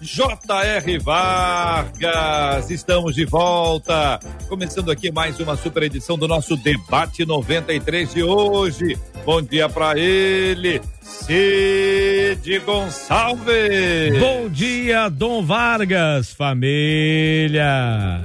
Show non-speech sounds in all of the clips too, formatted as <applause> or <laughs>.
J.R. Vargas, estamos de volta, começando aqui mais uma super edição do nosso debate 93 de hoje. Bom dia para ele, Cid Gonçalves. Bom dia, Dom Vargas, família.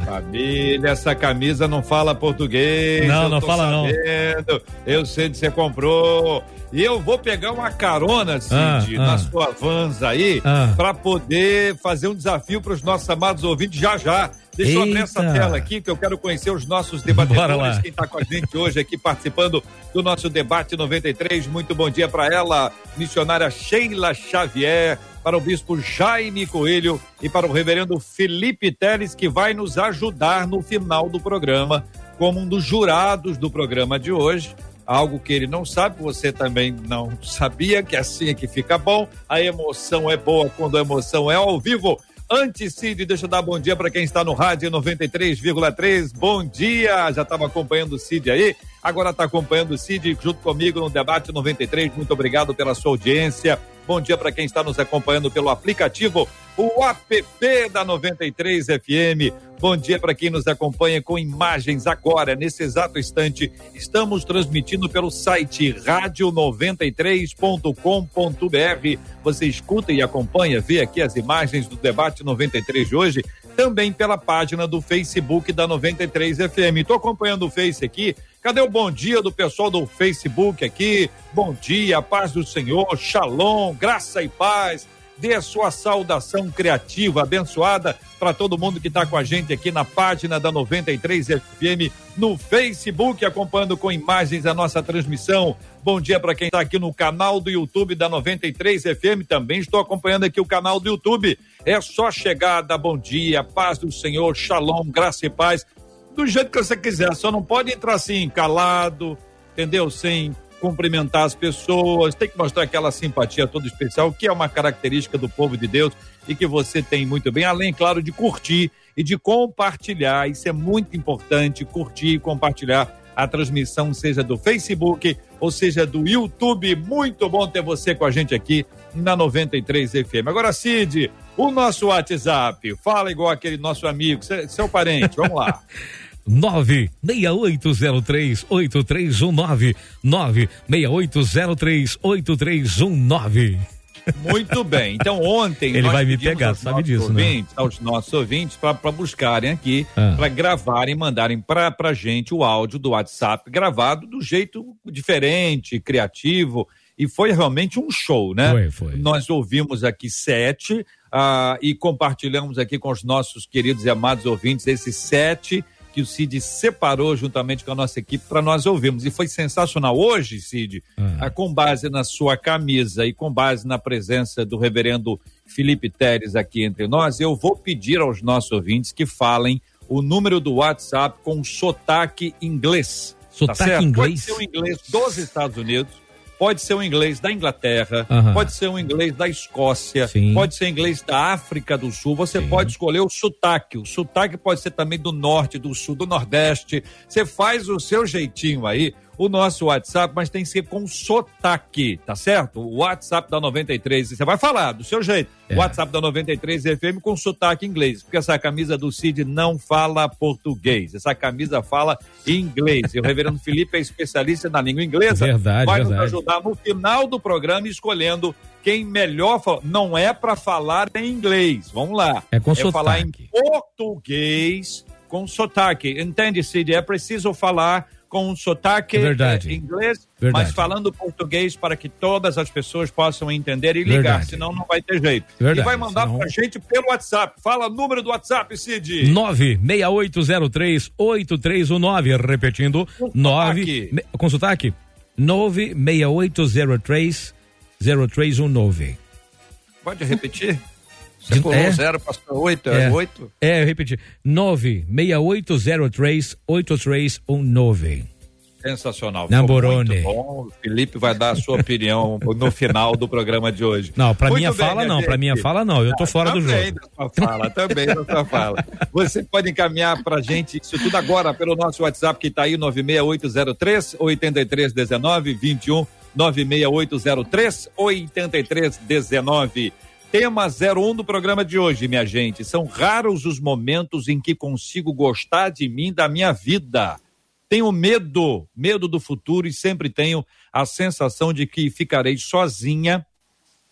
Família, essa camisa não fala português. Não, não fala sabendo. não. Eu sei de você comprou. E eu vou pegar uma carona, Cid, ah, na ah. sua vans aí, ah. para poder fazer um desafio para os nossos amados ouvintes já já. Deixa Eita. eu abrir essa tela aqui que eu quero conhecer os nossos debatedores, quem está com a gente hoje aqui participando do nosso debate 93. Muito bom dia para ela, missionária Sheila Xavier, para o bispo Jaime Coelho e para o reverendo Felipe Teles, que vai nos ajudar no final do programa como um dos jurados do programa de hoje algo que ele não sabe, você também não sabia, que assim é que fica bom. A emoção é boa quando a emoção é ao vivo. Antes, Cid, deixa eu dar bom dia para quem está no rádio 93,3. Bom dia! Já estava acompanhando o Cid aí, agora está acompanhando o Cid junto comigo no Debate 93. Muito obrigado pela sua audiência. Bom dia para quem está nos acompanhando pelo aplicativo, o app da 93 FM. Bom dia para quem nos acompanha com imagens agora, nesse exato instante. Estamos transmitindo pelo site rádio93.com.br. Você escuta e acompanha, vê aqui as imagens do debate 93 de hoje, também pela página do Facebook da 93 FM. Estou acompanhando o Face aqui Cadê o bom dia do pessoal do Facebook aqui? Bom dia, paz do Senhor, shalom, graça e paz. Dê a sua saudação criativa, abençoada para todo mundo que está com a gente aqui na página da 93 FM no Facebook, acompanhando com imagens a nossa transmissão. Bom dia para quem está aqui no canal do YouTube da 93 FM. Também estou acompanhando aqui o canal do YouTube. É só chegada, bom dia, paz do Senhor, shalom, graça e paz do jeito que você quiser, só não pode entrar assim, calado, entendeu? Sem cumprimentar as pessoas, tem que mostrar aquela simpatia toda especial, que é uma característica do povo de Deus e que você tem muito bem, além, claro, de curtir e de compartilhar. Isso é muito importante, curtir e compartilhar a transmissão, seja do Facebook ou seja do YouTube. Muito bom ter você com a gente aqui na 93 FM. Agora, Cid, o nosso WhatsApp, fala igual aquele nosso amigo, seu parente, vamos lá. <laughs> 968038319 968038319 muito bem. Então, ontem. Ele vai me pegar, sabe disso, né? ouvintes, né? Aos nossos ouvintes, para buscarem aqui, ah. para gravarem, mandarem para a gente o áudio do WhatsApp gravado do jeito diferente, criativo. E foi realmente um show, né? Foi, foi. Nós ouvimos aqui sete uh, e compartilhamos aqui com os nossos queridos e amados ouvintes esses sete que o Cid separou juntamente com a nossa equipe para nós ouvirmos. E foi sensacional. Hoje, Cid, uhum. com base na sua camisa e com base na presença do reverendo Felipe Teres aqui entre nós, eu vou pedir aos nossos ouvintes que falem o número do WhatsApp com sotaque inglês. Tá sotaque tá inglês? Pode ser o inglês dos Estados Unidos pode ser um inglês da Inglaterra, uhum. pode ser um inglês da Escócia, Sim. pode ser inglês da África do Sul. Você Sim. pode escolher o sotaque. O sotaque pode ser também do norte, do sul, do nordeste. Você faz o seu jeitinho aí o nosso WhatsApp, mas tem que ser com sotaque, tá certo? O WhatsApp da 93, você vai falar do seu jeito. É. WhatsApp da 93 FM com sotaque inglês, porque essa camisa do Cid não fala português, essa camisa fala inglês. E o reverendo <laughs> Felipe é especialista na língua inglesa. Verdade, vai verdade. nos ajudar no final do programa escolhendo quem melhor fala. Não é para falar em inglês, vamos lá. É com é sotaque. falar em português com sotaque. Entende, Cid? É preciso falar com um sotaque é inglês, Verdade. mas falando português para que todas as pessoas possam entender e ligar, Verdade. senão não vai ter jeito. Verdade. E vai mandar senão... pra gente pelo WhatsApp. Fala o número do WhatsApp, Cid. 968038319, repetindo. Com 9 com sotaque? 968030319. Pode repetir? Você pulou é, zero, passou oito, é, é oito? É, eu repeti. 968038319. Sensacional. Namborone. bom. O Felipe vai dar a sua opinião <laughs> no final do programa de hoje. Não, para minha bem, fala não, para minha fala não, eu tô fora do jogo. Da sua fala, também da sua fala. <laughs> Você pode encaminhar pra gente isso tudo agora pelo nosso WhatsApp que tá aí 96803 8319 21 96803 8319. Tema 01 do programa de hoje, minha gente. São raros os momentos em que consigo gostar de mim, da minha vida. Tenho medo, medo do futuro e sempre tenho a sensação de que ficarei sozinha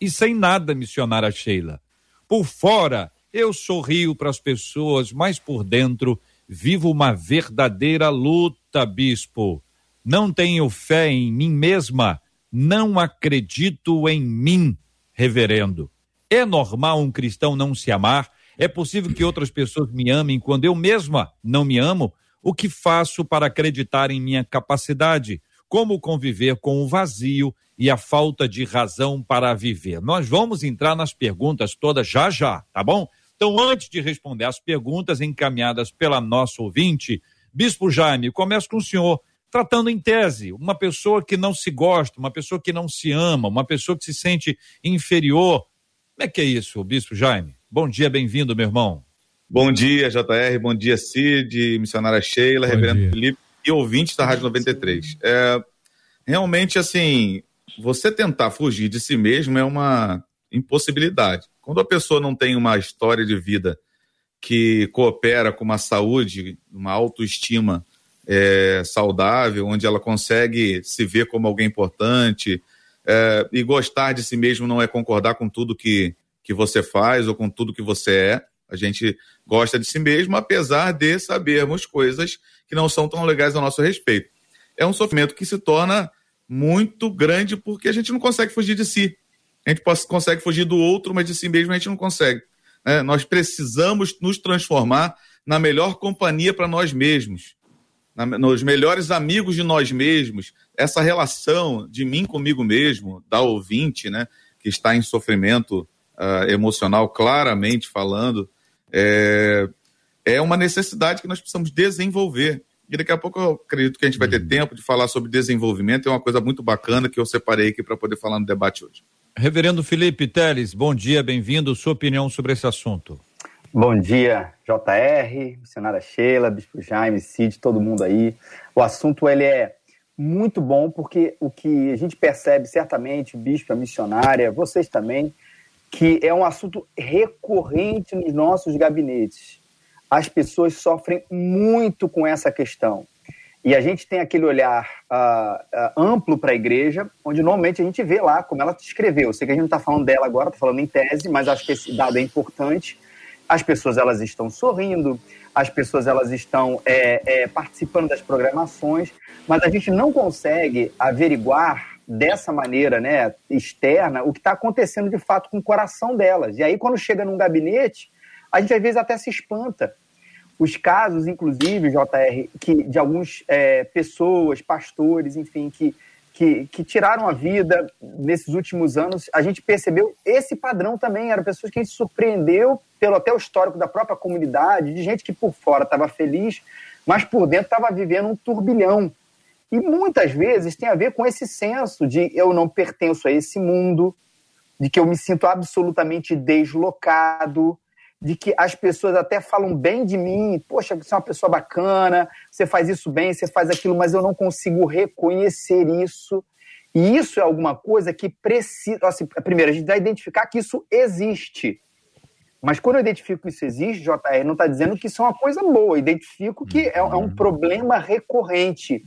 e sem nada, missionária Sheila. Por fora, eu sorrio para as pessoas, mas por dentro vivo uma verdadeira luta, bispo. Não tenho fé em mim mesma, não acredito em mim, reverendo. É normal um cristão não se amar? É possível que outras pessoas me amem quando eu mesma não me amo? O que faço para acreditar em minha capacidade? Como conviver com o vazio e a falta de razão para viver? Nós vamos entrar nas perguntas todas já já, tá bom? Então, antes de responder às perguntas encaminhadas pela nossa ouvinte, Bispo Jaime, começo com o senhor, tratando em tese, uma pessoa que não se gosta, uma pessoa que não se ama, uma pessoa que se sente inferior. Como é que é isso, Bispo Jaime? Bom dia, bem-vindo, meu irmão. Bom dia, JR, bom dia, Cid, missionária Sheila, bom reverendo dia. Felipe e ouvintes da Rádio 93. É, realmente, assim, você tentar fugir de si mesmo é uma impossibilidade. Quando a pessoa não tem uma história de vida que coopera com uma saúde, uma autoestima é, saudável, onde ela consegue se ver como alguém importante é, e gostar de si mesmo não é concordar com tudo que, que você faz ou com tudo que você é, a gente gosta de si mesmo, apesar de sabermos coisas que não são tão legais a nosso respeito. É um sofrimento que se torna muito grande porque a gente não consegue fugir de si. A gente consegue fugir do outro, mas de si mesmo a gente não consegue. É, nós precisamos nos transformar na melhor companhia para nós mesmos, na, nos melhores amigos de nós mesmos. Essa relação de mim comigo mesmo, da ouvinte, né, que está em sofrimento uh, emocional, claramente falando, é, é uma necessidade que nós precisamos desenvolver. E daqui a pouco eu acredito que a gente vai ter uhum. tempo de falar sobre desenvolvimento, é uma coisa muito bacana que eu separei aqui para poder falar no debate hoje. Reverendo Felipe Teles, bom dia, bem-vindo. Sua opinião sobre esse assunto. Bom dia, JR, missionária Sheila, Bispo Jaime, Cid, todo mundo aí. O assunto ele é muito bom porque o que a gente percebe certamente, Bispo, a missionária, vocês também, que é um assunto recorrente nos nossos gabinetes. As pessoas sofrem muito com essa questão. E a gente tem aquele olhar uh, uh, amplo para a igreja, onde normalmente a gente vê lá como ela escreveu. Eu sei que a gente não está falando dela agora, está falando em tese, mas acho que esse dado é importante. As pessoas elas estão sorrindo, as pessoas elas estão é, é, participando das programações, mas a gente não consegue averiguar dessa maneira né, externa o que está acontecendo de fato com o coração delas. E aí, quando chega num gabinete, a gente às vezes até se espanta. Os casos, inclusive, JR, que, de algumas é, pessoas, pastores, enfim, que, que, que tiraram a vida nesses últimos anos, a gente percebeu esse padrão também. Eram pessoas que a gente surpreendeu pelo até o histórico da própria comunidade, de gente que por fora estava feliz, mas por dentro estava vivendo um turbilhão e muitas vezes tem a ver com esse senso de eu não pertenço a esse mundo, de que eu me sinto absolutamente deslocado, de que as pessoas até falam bem de mim, poxa, você é uma pessoa bacana, você faz isso bem, você faz aquilo, mas eu não consigo reconhecer isso. E isso é alguma coisa que precisa. Assim, primeiro, a gente vai identificar que isso existe. Mas quando eu identifico que isso existe, JR, não está dizendo que isso é uma coisa boa. Eu identifico que é, é um uhum. problema recorrente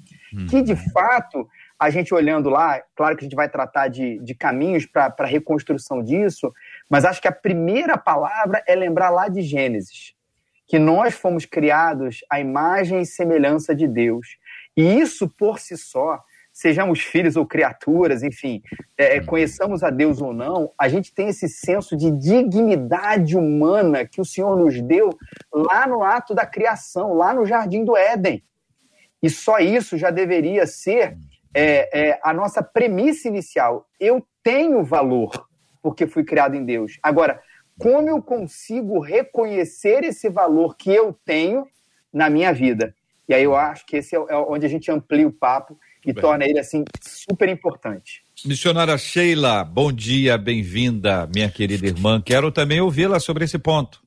que de fato a gente olhando lá, claro que a gente vai tratar de, de caminhos para a reconstrução disso, mas acho que a primeira palavra é lembrar lá de Gênesis, que nós fomos criados à imagem e semelhança de Deus. E isso por si só, sejamos filhos ou criaturas, enfim, é, é conheçamos a Deus ou não, a gente tem esse senso de dignidade humana que o Senhor nos deu lá no ato da criação, lá no jardim do Éden. E só isso já deveria ser é, é, a nossa premissa inicial. Eu tenho valor porque fui criado em Deus. Agora, como eu consigo reconhecer esse valor que eu tenho na minha vida. E aí eu acho que esse é, é onde a gente amplia o papo e Bem. torna ele assim super importante. Missionária Sheila, bom dia, bem-vinda, minha querida irmã. Quero também ouvi-la sobre esse ponto.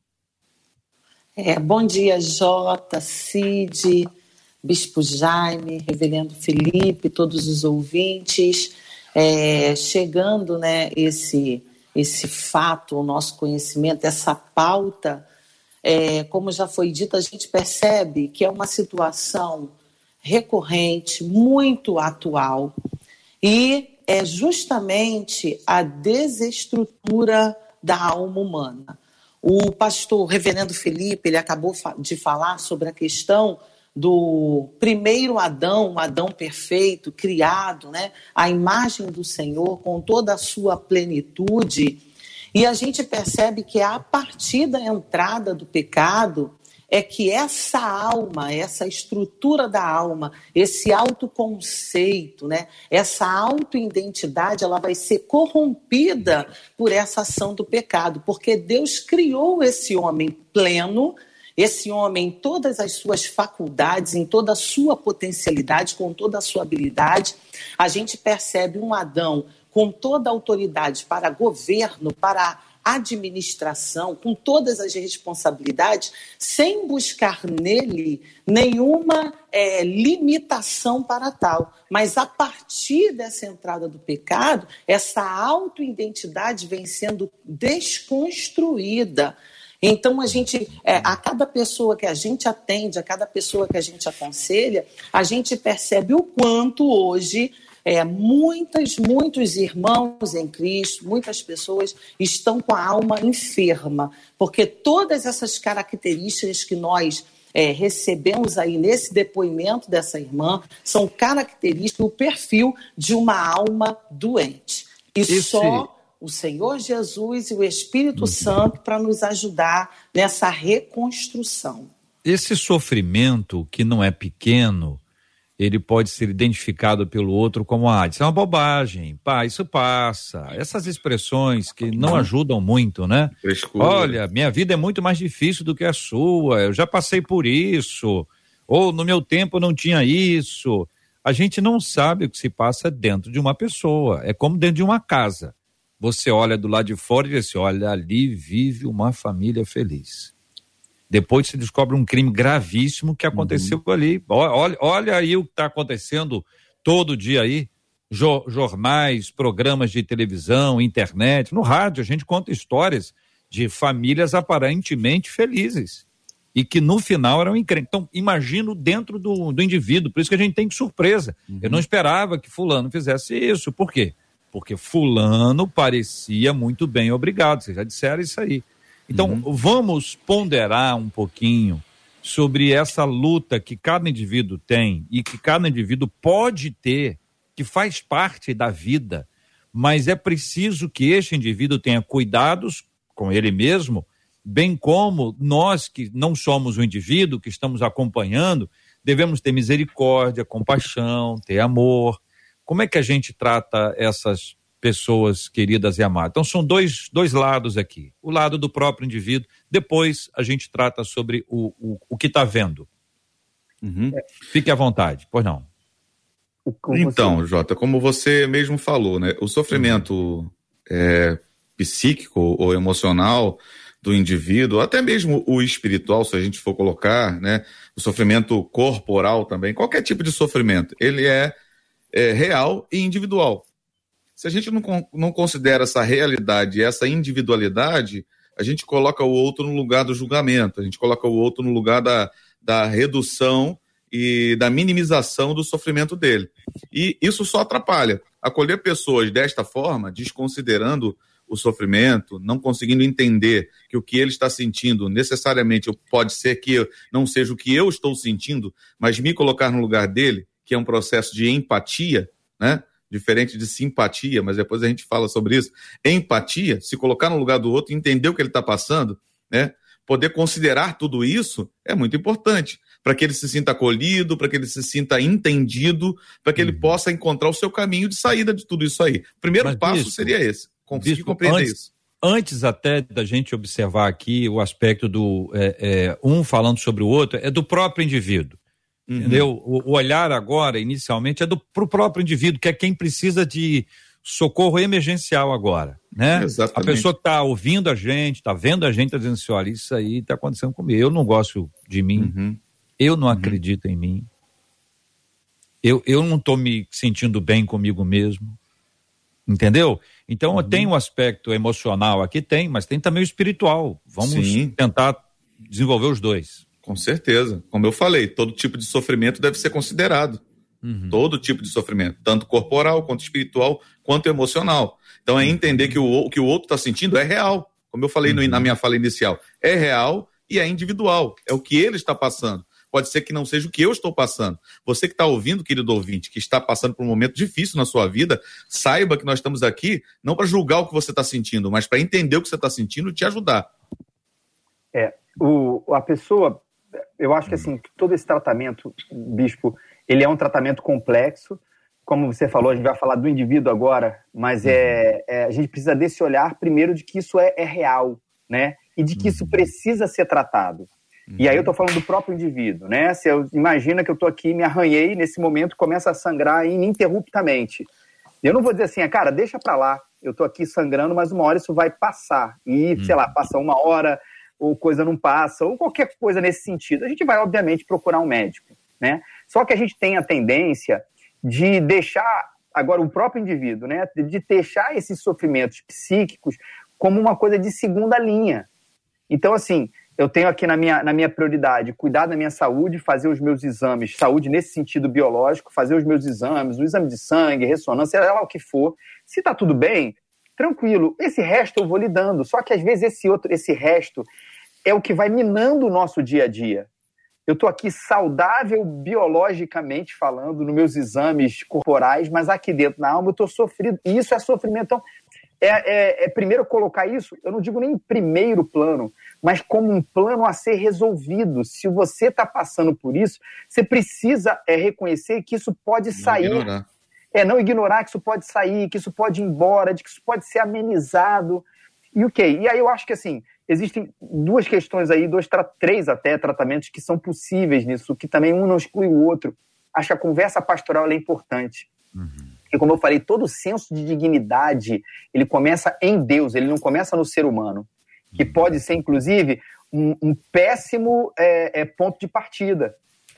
É, bom dia, Jota, Cid, Bispo Jaime, Reverendo Felipe, todos os ouvintes. É, chegando né, esse, esse fato, o nosso conhecimento, essa pauta, é, como já foi dito, a gente percebe que é uma situação recorrente, muito atual, e é justamente a desestrutura da alma humana. O pastor Reverendo Felipe, ele acabou de falar sobre a questão do primeiro Adão, um Adão perfeito, criado, né, a imagem do Senhor com toda a sua plenitude. E a gente percebe que a partir da entrada do pecado é que essa alma, essa estrutura da alma, esse autoconceito, né, essa autoidentidade, ela vai ser corrompida por essa ação do pecado, porque Deus criou esse homem pleno, esse homem em todas as suas faculdades, em toda a sua potencialidade, com toda a sua habilidade. A gente percebe um Adão com toda a autoridade para governo, para administração, com todas as responsabilidades, sem buscar nele nenhuma é, limitação para tal. Mas a partir dessa entrada do pecado, essa autoidentidade vem sendo desconstruída. Então, a gente, é, a cada pessoa que a gente atende, a cada pessoa que a gente aconselha, a gente percebe o quanto hoje é, muitas, muitos irmãos em Cristo, muitas pessoas estão com a alma enferma, porque todas essas características que nós é, recebemos aí nesse depoimento dessa irmã são características do perfil de uma alma doente. E Esse... só o Senhor Jesus e o Espírito uhum. Santo para nos ajudar nessa reconstrução. Esse sofrimento que não é pequeno, ele pode ser identificado pelo outro como ah, isso é uma bobagem, pá, isso passa. Essas expressões que não ajudam muito, né? Frescura. Olha, minha vida é muito mais difícil do que a sua, eu já passei por isso, ou no meu tempo não tinha isso. A gente não sabe o que se passa dentro de uma pessoa, é como dentro de uma casa. Você olha do lado de fora e diz assim: olha, ali vive uma família feliz. Depois se descobre um crime gravíssimo que aconteceu uhum. ali. Olha, olha aí o que está acontecendo todo dia aí. Jo jornais, programas de televisão, internet, no rádio, a gente conta histórias de famílias aparentemente felizes e que no final eram incríveis. Então, imagino dentro do, do indivíduo, por isso que a gente tem que surpresa. Uhum. Eu não esperava que fulano fizesse isso. Por quê? Porque fulano parecia muito bem obrigado. Vocês já disseram isso aí. Então, uhum. vamos ponderar um pouquinho sobre essa luta que cada indivíduo tem e que cada indivíduo pode ter, que faz parte da vida, mas é preciso que este indivíduo tenha cuidados com ele mesmo, bem como nós que não somos o indivíduo que estamos acompanhando, devemos ter misericórdia, compaixão, ter amor. Como é que a gente trata essas pessoas queridas e amadas. Então, são dois, dois lados aqui. O lado do próprio indivíduo, depois a gente trata sobre o, o, o que está vendo. Uhum. Fique à vontade, pois não. Então, Jota, como você mesmo falou, né, o sofrimento uhum. é, psíquico ou emocional do indivíduo, até mesmo o espiritual, se a gente for colocar, né, o sofrimento corporal também, qualquer tipo de sofrimento, ele é, é real e individual. Se a gente não, não considera essa realidade, essa individualidade, a gente coloca o outro no lugar do julgamento, a gente coloca o outro no lugar da, da redução e da minimização do sofrimento dele. E isso só atrapalha. Acolher pessoas desta forma, desconsiderando o sofrimento, não conseguindo entender que o que ele está sentindo necessariamente pode ser que não seja o que eu estou sentindo, mas me colocar no lugar dele, que é um processo de empatia, né? diferente de simpatia, mas depois a gente fala sobre isso. Empatia, se colocar no lugar do outro, entender o que ele está passando, né? Poder considerar tudo isso é muito importante para que ele se sinta acolhido, para que ele se sinta entendido, para que uhum. ele possa encontrar o seu caminho de saída de tudo isso aí. O primeiro mas passo seria esse, conseguir compreender antes, isso. antes até da gente observar aqui o aspecto do é, é, um falando sobre o outro, é do próprio indivíduo. Uhum. Entendeu? O, o, olhar agora, inicialmente, é para o próprio indivíduo, que é quem precisa de socorro emergencial agora, né? Exatamente. A pessoa que está ouvindo a gente, está vendo a gente, está dizendo assim, olha, isso aí está acontecendo comigo. Eu não gosto de mim, uhum. eu não uhum. acredito em mim, eu, eu não estou me sentindo bem comigo mesmo, entendeu? Então uhum. tem o um aspecto emocional aqui, tem, mas tem também o espiritual. Vamos Sim. tentar desenvolver os dois. Com certeza. Como eu falei, todo tipo de sofrimento deve ser considerado. Uhum. Todo tipo de sofrimento, tanto corporal, quanto espiritual, quanto emocional. Então é entender que o que o outro está sentindo é real. Como eu falei uhum. no, na minha fala inicial, é real e é individual. É o que ele está passando. Pode ser que não seja o que eu estou passando. Você que está ouvindo, querido ouvinte, que está passando por um momento difícil na sua vida, saiba que nós estamos aqui não para julgar o que você está sentindo, mas para entender o que você está sentindo e te ajudar. É, o, a pessoa, eu acho que assim, todo esse tratamento, bispo, ele é um tratamento complexo. Como você falou, a gente vai falar do indivíduo agora, mas é, é a gente precisa desse olhar primeiro de que isso é, é real, né? E de que isso uhum. precisa ser tratado. E aí eu estou falando do próprio indivíduo, né? Se eu imagina que eu estou aqui, me arranhei, nesse momento começa a sangrar ininterruptamente. Eu não vou dizer assim, ah, cara, deixa para lá, eu estou aqui sangrando, mas uma hora isso vai passar. E, sei lá, passa uma hora, ou coisa não passa, ou qualquer coisa nesse sentido. A gente vai, obviamente, procurar um médico, né? Só que a gente tem a tendência de deixar, agora, o próprio indivíduo, né? De deixar esses sofrimentos psíquicos como uma coisa de segunda linha. Então, assim, eu tenho aqui na minha, na minha prioridade cuidar da minha saúde, fazer os meus exames, saúde nesse sentido biológico, fazer os meus exames, o exame de sangue, ressonância, seja lá o que for. Se tá tudo bem, tranquilo. Esse resto eu vou lidando. Só que às vezes esse outro, esse resto é o que vai minando o nosso dia a dia. Eu estou aqui saudável biologicamente falando, nos meus exames corporais, mas aqui dentro na alma eu estou sofrido. E isso é sofrimento. Então, é, é, é, primeiro colocar isso, eu não digo nem em primeiro plano, mas como um plano a ser resolvido. Se você está passando por isso, você precisa é, reconhecer que isso pode sair. Não ignorar. É, não ignorar que isso pode sair, que isso pode ir embora, de que isso pode ser amenizado. E o okay. E aí eu acho que assim, existem duas questões aí, dois, três até tratamentos que são possíveis nisso, que também um não exclui o outro. Acho que a conversa pastoral é importante. Uhum. Porque, como eu falei, todo o senso de dignidade, ele começa em Deus, ele não começa no ser humano que pode ser, inclusive, um, um péssimo é, é, ponto de partida.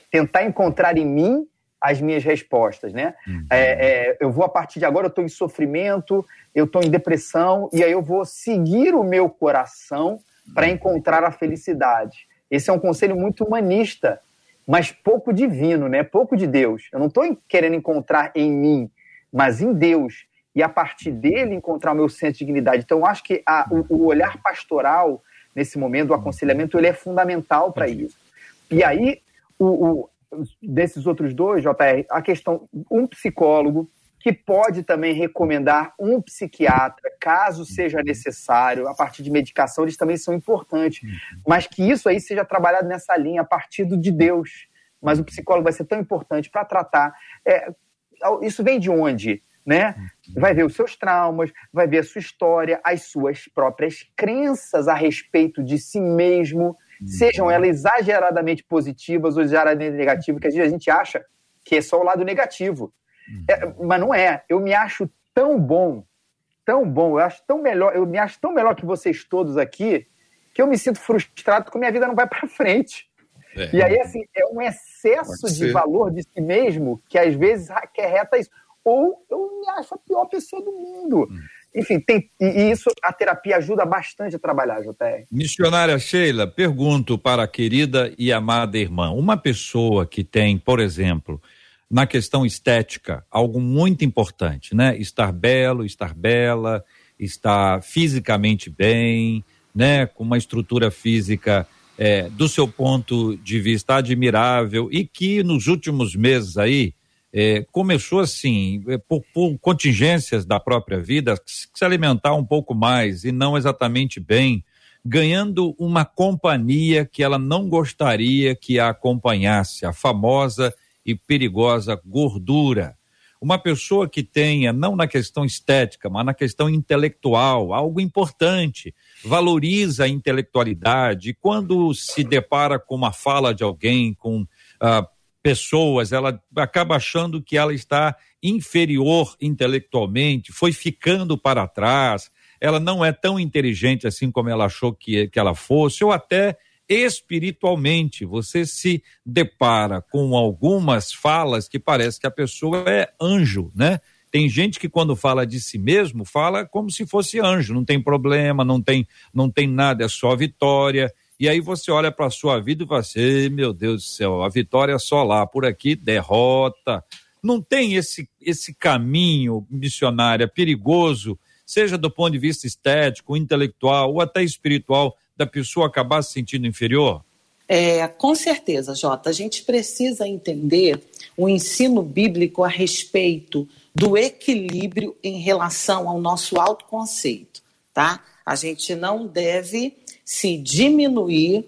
Tentar encontrar em mim as minhas respostas, né? Uhum. É, é, eu vou, a partir de agora, eu estou em sofrimento, eu estou em depressão, e aí eu vou seguir o meu coração para uhum. encontrar a felicidade. Esse é um conselho muito humanista, mas pouco divino, né? Pouco de Deus. Eu não estou querendo encontrar em mim, mas em Deus e a partir dele encontrar o meu centro de dignidade. Então, acho que a, o, o, olhar pastoral nesse momento, o aconselhamento, ele é fundamental para isso. E aí, o, o, desses outros dois, JR, a questão, um psicólogo que pode também recomendar um psiquiatra, caso seja necessário, a partir de medicação, eles também são importantes, mas que isso aí seja trabalhado nessa linha, a partir de Deus. Mas o psicólogo vai ser tão importante para tratar. É, isso vem de onde? né? Vai ver os seus traumas, vai ver a sua história, as suas próprias crenças a respeito de si mesmo, sejam elas exageradamente positivas ou exageradamente negativas, que às vezes a gente acha que é só o lado negativo. É, mas não é. Eu me acho tão bom, tão bom, eu acho tão melhor, eu me acho tão melhor que vocês todos aqui, que eu me sinto frustrado porque minha vida não vai para frente. É. E aí, assim, é um excesso de valor de si mesmo que às vezes acarreta isso ou eu me acho a pior pessoa do mundo. Hum. Enfim, tem, e isso a terapia ajuda bastante a trabalhar, JR. Missionária Sheila, pergunto para a querida e amada irmã: uma pessoa que tem, por exemplo, na questão estética, algo muito importante, né? Estar belo, estar bela, estar fisicamente bem, né? Com uma estrutura física é, do seu ponto de vista admirável e que nos últimos meses aí é, começou assim, é, por, por, contingências da própria vida, se alimentar um pouco mais e não exatamente bem, ganhando uma companhia que ela não gostaria que a acompanhasse, a famosa e perigosa gordura. uma pessoa que tenha, não na questão estética, mas na questão intelectual, algo importante, valoriza a intelectualidade, quando se depara com uma fala de alguém, com ah, pessoas, ela acaba achando que ela está inferior intelectualmente, foi ficando para trás, ela não é tão inteligente assim como ela achou que, que ela fosse, ou até espiritualmente. Você se depara com algumas falas que parece que a pessoa é anjo, né? Tem gente que quando fala de si mesmo, fala como se fosse anjo, não tem problema, não tem, não tem nada, é só vitória. E aí você olha para a sua vida e fala assim, meu Deus do céu, a vitória é só lá, por aqui derrota. Não tem esse esse caminho missionário é perigoso, seja do ponto de vista estético, intelectual ou até espiritual, da pessoa acabar se sentindo inferior? É, com certeza, Jota. A gente precisa entender o ensino bíblico a respeito do equilíbrio em relação ao nosso autoconceito, tá? A gente não deve se diminuir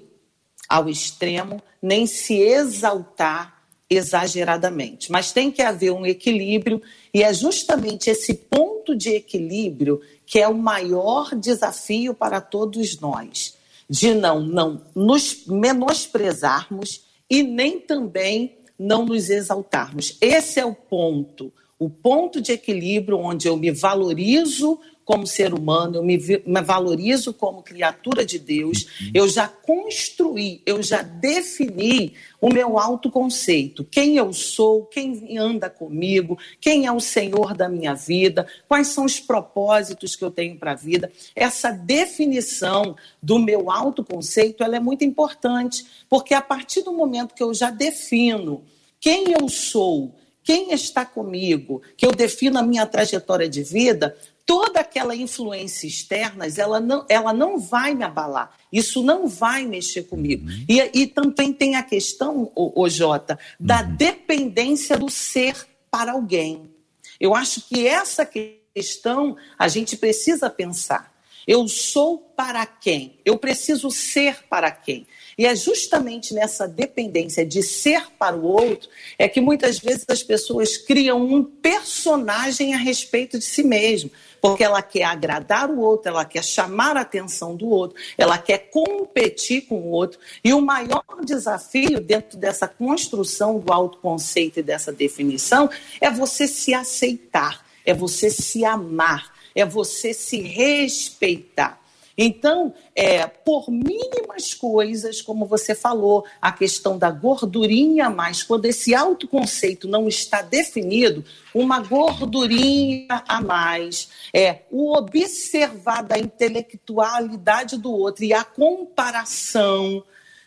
ao extremo, nem se exaltar exageradamente. Mas tem que haver um equilíbrio, e é justamente esse ponto de equilíbrio que é o maior desafio para todos nós de não, não nos menosprezarmos e nem também não nos exaltarmos. Esse é o ponto, o ponto de equilíbrio onde eu me valorizo como ser humano, eu me, me valorizo como criatura de Deus, uhum. eu já construí, eu já defini o meu autoconceito, quem eu sou, quem anda comigo, quem é o Senhor da minha vida, quais são os propósitos que eu tenho para a vida. Essa definição do meu autoconceito, ela é muito importante, porque a partir do momento que eu já defino quem eu sou, quem está comigo, que eu defino a minha trajetória de vida, toda aquela influência externa, ela não, ela não vai me abalar. Isso não vai mexer comigo. Uhum. E, e, também tem a questão, o, o Jota, da uhum. dependência do ser para alguém. Eu acho que essa questão a gente precisa pensar. Eu sou para quem? Eu preciso ser para quem? E é justamente nessa dependência de ser para o outro é que muitas vezes as pessoas criam um personagem a respeito de si mesmo porque ela quer agradar o outro, ela quer chamar a atenção do outro, ela quer competir com o outro. E o maior desafio dentro dessa construção do autoconceito e dessa definição é você se aceitar, é você se amar, é você se respeitar. Então, é, por mínimas coisas, como você falou, a questão da gordurinha a mais, quando esse autoconceito não está definido, uma gordurinha a mais, é o observar da intelectualidade do outro e a comparação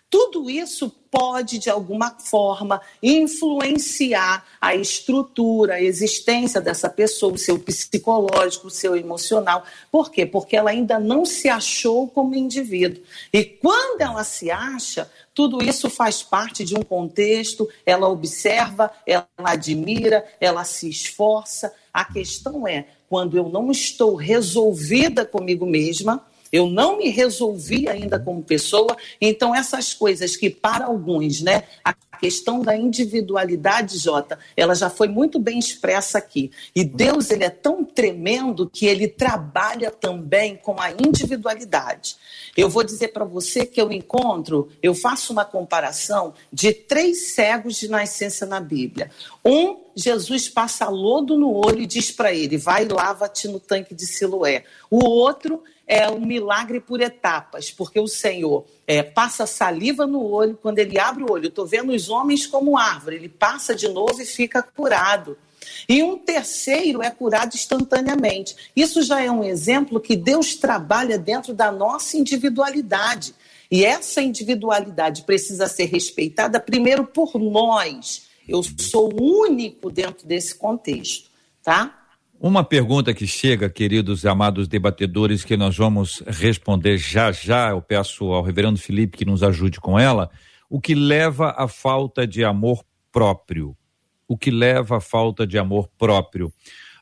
tudo isso pode, de alguma forma, influenciar a estrutura, a existência dessa pessoa, o seu psicológico, o seu emocional. Por quê? Porque ela ainda não se achou como indivíduo. E quando ela se acha, tudo isso faz parte de um contexto, ela observa, ela admira, ela se esforça. A questão é, quando eu não estou resolvida comigo mesma, eu não me resolvi ainda como pessoa, então essas coisas que para alguns, né, a questão da individualidade, Jota, ela já foi muito bem expressa aqui. E Deus, ele é tão tremendo que ele trabalha também com a individualidade. Eu vou dizer para você que eu encontro, eu faço uma comparação de três cegos de nascença na Bíblia. Um, Jesus passa lodo no olho e diz para ele: vai lava-te no tanque de Siloé. O outro é um milagre por etapas, porque o Senhor é, passa saliva no olho, quando ele abre o olho, estou vendo os homens como árvore, ele passa de novo e fica curado. E um terceiro é curado instantaneamente. Isso já é um exemplo que Deus trabalha dentro da nossa individualidade. E essa individualidade precisa ser respeitada primeiro por nós. Eu sou único dentro desse contexto, tá? Uma pergunta que chega, queridos e amados debatedores, que nós vamos responder já já. Eu peço ao reverendo Felipe que nos ajude com ela. O que leva à falta de amor próprio? O que leva à falta de amor próprio?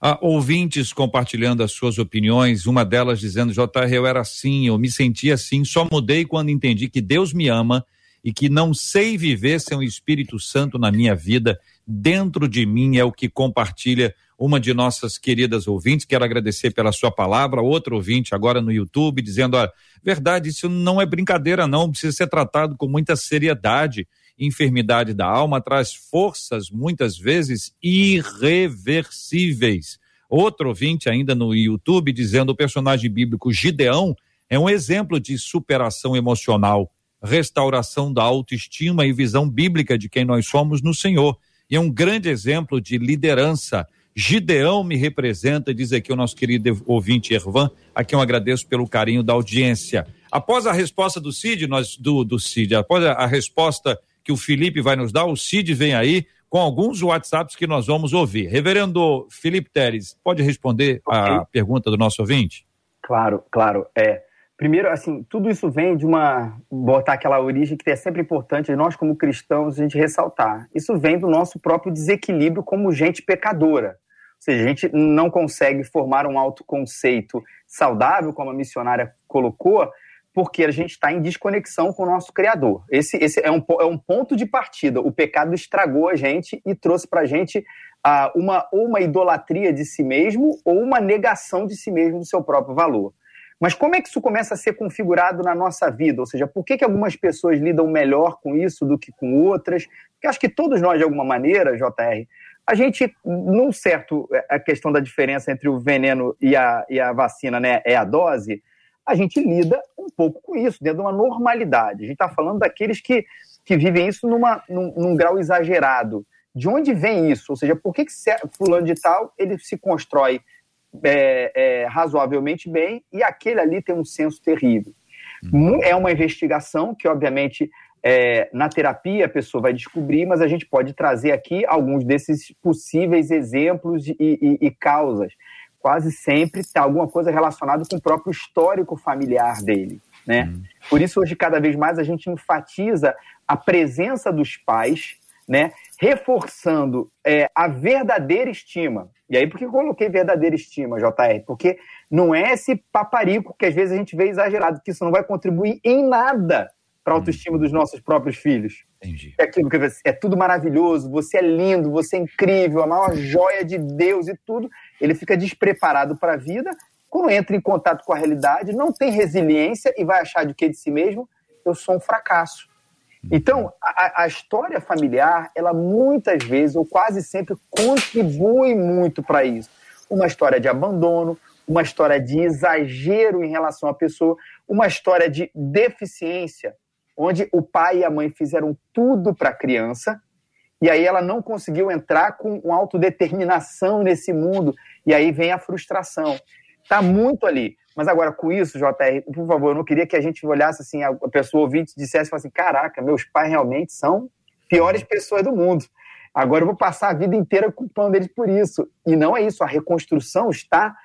Há ouvintes compartilhando as suas opiniões, uma delas dizendo: JR, eu era assim, eu me sentia assim, só mudei quando entendi que Deus me ama e que não sei viver sem o Espírito Santo na minha vida, dentro de mim é o que compartilha uma de nossas queridas ouvintes. Quero agradecer pela sua palavra. Outro ouvinte agora no YouTube dizendo: ó, verdade, isso não é brincadeira, não, precisa ser tratado com muita seriedade. Enfermidade da alma traz forças, muitas vezes, irreversíveis. Outro ouvinte ainda no YouTube dizendo: o personagem bíblico Gideão é um exemplo de superação emocional, restauração da autoestima e visão bíblica de quem nós somos no Senhor. E é um grande exemplo de liderança. Gideão me representa, diz aqui o nosso querido ouvinte Ervan, a quem eu agradeço pelo carinho da audiência. Após a resposta do Cid, nós, do, do Cid, após a, a resposta que o Felipe vai nos dar, o Cid vem aí com alguns WhatsApps que nós vamos ouvir. Reverendo Felipe Teres, pode responder okay. a pergunta do nosso ouvinte? Claro, claro. É, Primeiro, assim, tudo isso vem de uma. botar aquela origem que é sempre importante, nós, como cristãos, a gente ressaltar. Isso vem do nosso próprio desequilíbrio como gente pecadora. Seja, a gente não consegue formar um autoconceito saudável, como a missionária colocou, porque a gente está em desconexão com o nosso Criador. Esse, esse é, um, é um ponto de partida. O pecado estragou a gente e trouxe para a gente uh, uma, uma idolatria de si mesmo ou uma negação de si mesmo do seu próprio valor. Mas como é que isso começa a ser configurado na nossa vida? Ou seja, por que, que algumas pessoas lidam melhor com isso do que com outras? Porque acho que todos nós, de alguma maneira, JR, a gente, num certo, é, a questão da diferença entre o veneno e a, e a vacina, né, é a dose, a gente lida um pouco com isso, dentro de uma normalidade. A gente está falando daqueles que, que vivem isso numa, num, num, grau exagerado. De onde vem isso? Ou seja, por que, que fulano de tal ele se constrói é, é, razoavelmente bem e aquele ali tem um senso terrível. Uhum. É uma investigação que, obviamente, é, na terapia a pessoa vai descobrir, mas a gente pode trazer aqui alguns desses possíveis exemplos e, e, e causas. Quase sempre tem alguma coisa relacionada com o próprio histórico familiar dele. Né? Uhum. Por isso, hoje, cada vez mais, a gente enfatiza a presença dos pais né, reforçando é, a verdadeira estima. E aí, por que eu coloquei verdadeira estima, JR? Porque não é esse paparico que às vezes a gente vê exagerado, que isso não vai contribuir em nada para a autoestima dos nossos próprios filhos. Entendi. É aquilo que é tudo maravilhoso, você é lindo, você é incrível, a maior joia de Deus e tudo. Ele fica despreparado para a vida, quando entra em contato com a realidade, não tem resiliência e vai achar de que de si mesmo, eu sou um fracasso. Então, a, a, história familiar, ela muitas vezes, ou quase sempre, contribui muito para isso. Uma história de abandono, uma história de exagero em relação à pessoa, uma história de deficiência, onde o pai e a mãe fizeram tudo para a criança, e aí ela não conseguiu entrar com uma autodeterminação nesse mundo, e aí vem a frustração. Está muito ali. Mas agora, com isso, JR, por favor, eu não queria que a gente olhasse assim, a pessoa ouvinte dissesse assim: caraca, meus pais realmente são piores pessoas do mundo. Agora eu vou passar a vida inteira culpando eles por isso. E não é isso. A reconstrução está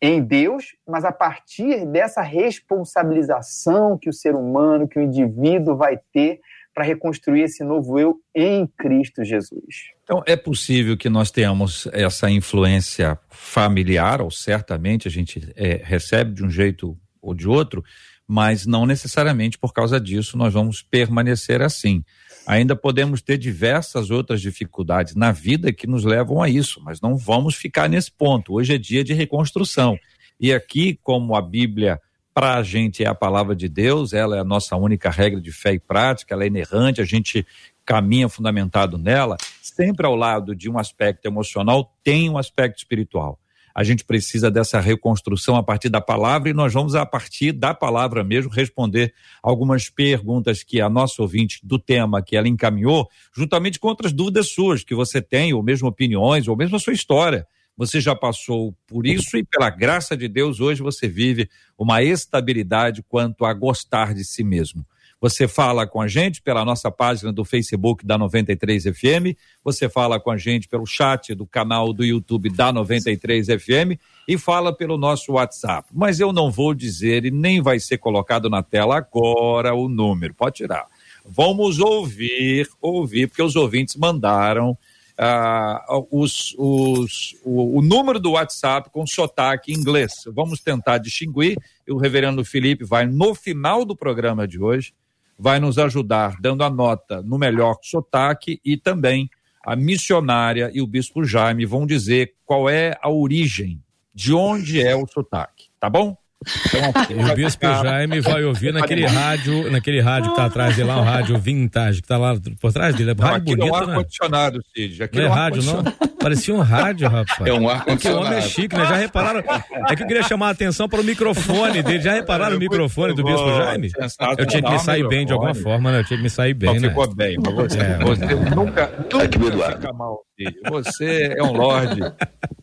em Deus, mas a partir dessa responsabilização que o ser humano, que o indivíduo vai ter para reconstruir esse novo eu em Cristo Jesus. Então, é possível que nós tenhamos essa influência familiar, ou certamente a gente é, recebe de um jeito ou de outro, mas não necessariamente por causa disso nós vamos permanecer assim. Ainda podemos ter diversas outras dificuldades na vida que nos levam a isso, mas não vamos ficar nesse ponto. Hoje é dia de reconstrução. E aqui, como a Bíblia para a gente é a palavra de Deus, ela é a nossa única regra de fé e prática, ela é inerrante, a gente caminha fundamentado nela, sempre ao lado de um aspecto emocional tem um aspecto espiritual. A gente precisa dessa reconstrução a partir da palavra e nós vamos, a partir da palavra mesmo, responder algumas perguntas que a nossa ouvinte do tema que ela encaminhou, juntamente com outras dúvidas suas que você tem, ou mesmo opiniões, ou mesmo a sua história você já passou por isso e, pela graça de Deus, hoje você vive uma estabilidade quanto a gostar de si mesmo. Você fala com a gente pela nossa página do Facebook da 93 FM, você fala com a gente pelo chat do canal do YouTube da 93 FM e fala pelo nosso WhatsApp. Mas eu não vou dizer e nem vai ser colocado na tela agora o número. Pode tirar. Vamos ouvir, ouvir, porque os ouvintes mandaram uh, os, os, o, o, número do WhatsApp com sotaque inglês. Vamos tentar distinguir. O reverendo Felipe vai, no final do programa de hoje, vai nos ajudar dando a nota no melhor sotaque e também a missionária e o bispo Jaime vão dizer qual é a origem, de onde é o sotaque, tá bom? Então, o Bispo Jaime vai ouvir naquele rádio, naquele rádio que tá atrás dele lá, o rádio vintage, que tá lá por trás dele. É não, rádio bonito, é um né? ar-condicionado, Cid. Aqui não é, é um rádio, não? Parecia um rádio, rapaz. É um ar-condicionado. O homem é chique, né? Já repararam? É que eu queria chamar a atenção para o microfone dele. Já repararam o microfone do Bispo Jaime? Eu tinha que me sair bem de alguma forma, né? Eu tinha que me sair bem, não né? ficou bem, mas você, é, você nunca, nunca fica mal, Você é um lorde.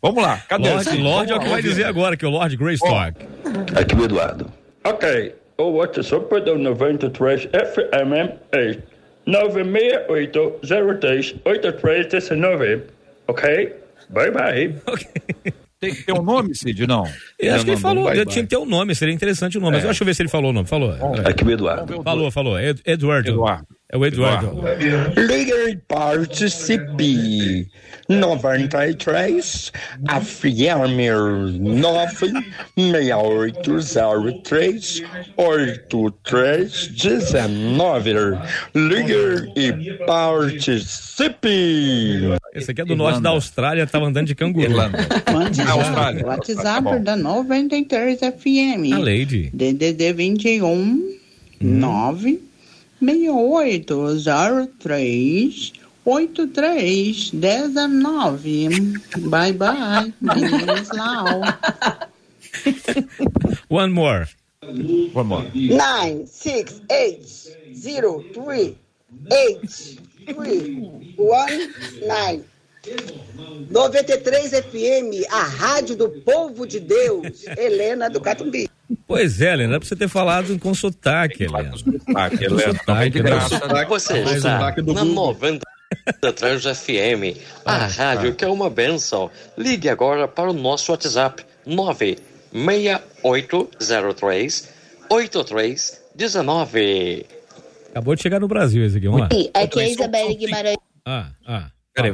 Vamos lá, cadê Lorde, Lorde é o que vai dizer agora, que é o Lord Greystock. Aqui o Eduardo. Ok, o WhatsApp do 93 FM é 968038319. Ok? Bye bye. Tem que ter um nome, Cid? Não. Eu acho que ele falou, bye, tinha que ter um nome, seria interessante o nome. É. Mas deixa eu ver se ele falou o nome. Falou. Aqui o Eduardo. Falou, falou. Ed, Eduardo. Eduardo. É o Eduardo. Liga e participe. 93 FM 96803 8319. Liga e participe. Esse aqui é do Irlanda. norte da Austrália, tava andando de canguru. Irlanda. Austrália. WhatsApp tá da 93 FM. A Lady. DDD 21 hum. 9 6803 8319. Bye bye. <laughs> One more. One more. Nine six eight zero three eight three one nine. 93 FM, a rádio do povo de Deus, Helena do Catumbi. Pois é, Helena, pra você ter falado com sotaque, Helena. Com sotaque, Helena. Sotaque, né? Você está na 93 FM, a rádio que é uma benção. Ligue agora para o nosso WhatsApp 96803 8319. Acabou de chegar no Brasil esse aqui, vamos lá. Aqui é a Isabelle Guimarães. Ah, ah. Peraí,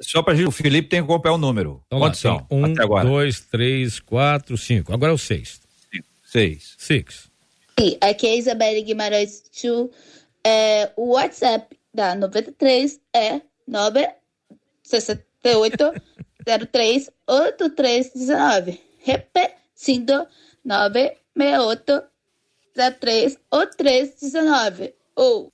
só pra gente, o Felipe tem que acompanhar o número. Então, Quantos lá, são? Um, até agora? dois, três, quatro, cinco. Agora é o seis. Seis. Six. Aqui é a Isabelle Guimarães. To, é, o WhatsApp da 93 é 968 03 8319. Repetindo, 968 03 8319. Ou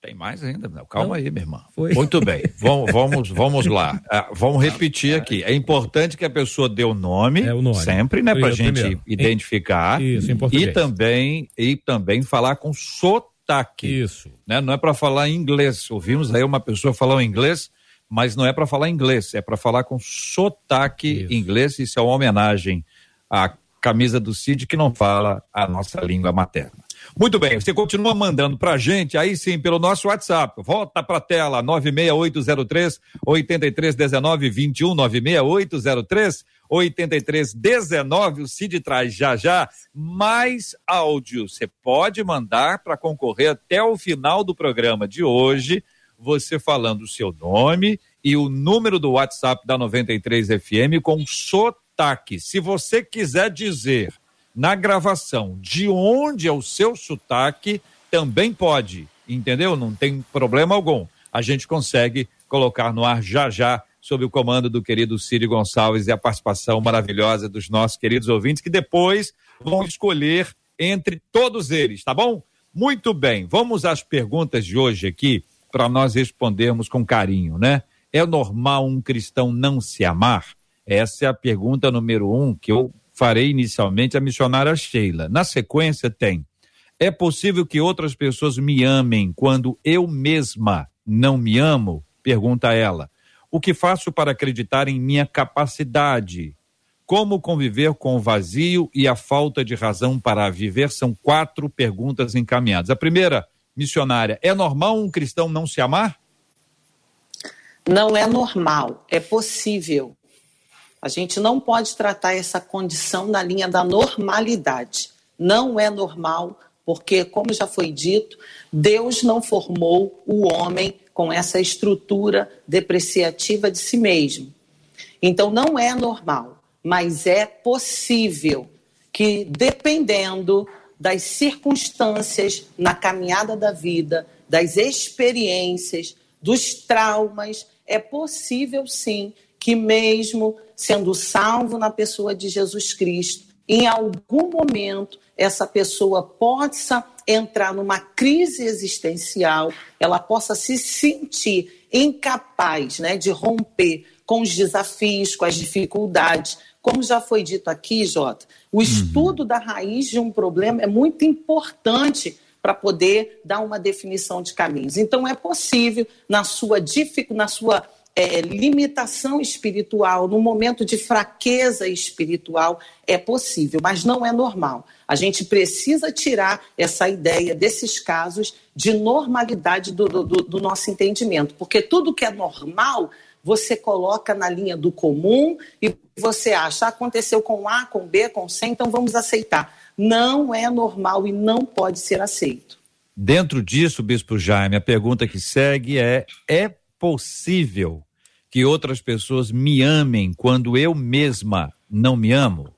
tem mais ainda, calma não. aí, minha irmã. Foi. Muito bem, vamos, vamos, vamos lá. Uh, vamos repetir aqui. É importante que a pessoa dê o nome, é, o nome. sempre, né, para gente primeiro. identificar. Isso, em E também, e também falar com sotaque. Isso. Né? Não é para falar inglês. Ouvimos aí uma pessoa falar inglês, mas não é para falar inglês, é para falar com sotaque isso. inglês. Isso é uma homenagem à camisa do Cid que não fala a nossa língua materna. Muito bem, você continua mandando pra gente, aí sim, pelo nosso WhatsApp. Volta pra tela, 96803 8319 21 96803 8319. O Cid traz já já mais áudio. Você pode mandar para concorrer até o final do programa de hoje, você falando o seu nome e o número do WhatsApp da 93 FM com sotaque. Se você quiser dizer na gravação de onde é o seu sotaque, também pode, entendeu? Não tem problema algum. A gente consegue colocar no ar já já, sob o comando do querido Círio Gonçalves e a participação maravilhosa dos nossos queridos ouvintes, que depois vão escolher entre todos eles, tá bom? Muito bem, vamos às perguntas de hoje aqui, para nós respondermos com carinho, né? É normal um cristão não se amar? Essa é a pergunta número um que eu farei inicialmente a missionária Sheila. Na sequência, tem: é possível que outras pessoas me amem quando eu mesma não me amo? Pergunta ela. O que faço para acreditar em minha capacidade? Como conviver com o vazio e a falta de razão para viver? São quatro perguntas encaminhadas. A primeira, missionária, é normal um cristão não se amar? Não é normal, é possível. A gente não pode tratar essa condição na linha da normalidade. Não é normal, porque, como já foi dito, Deus não formou o homem com essa estrutura depreciativa de si mesmo. Então, não é normal, mas é possível que, dependendo das circunstâncias na caminhada da vida, das experiências, dos traumas, é possível sim que, mesmo sendo salvo na pessoa de Jesus Cristo, em algum momento essa pessoa possa entrar numa crise existencial, ela possa se sentir incapaz né, de romper com os desafios, com as dificuldades. Como já foi dito aqui, Jota, o uhum. estudo da raiz de um problema é muito importante para poder dar uma definição de caminhos. Então, é possível, na sua, na sua é, limitação espiritual, no momento de fraqueza espiritual, é possível, mas não é normal. A gente precisa tirar essa ideia desses casos de normalidade do, do, do nosso entendimento, porque tudo que é normal você coloca na linha do comum e você acha, ah, aconteceu com A, com B, com C, então vamos aceitar. Não é normal e não pode ser aceito. Dentro disso, Bispo Jaime, a pergunta que segue é: é possível que outras pessoas me amem quando eu mesma não me amo?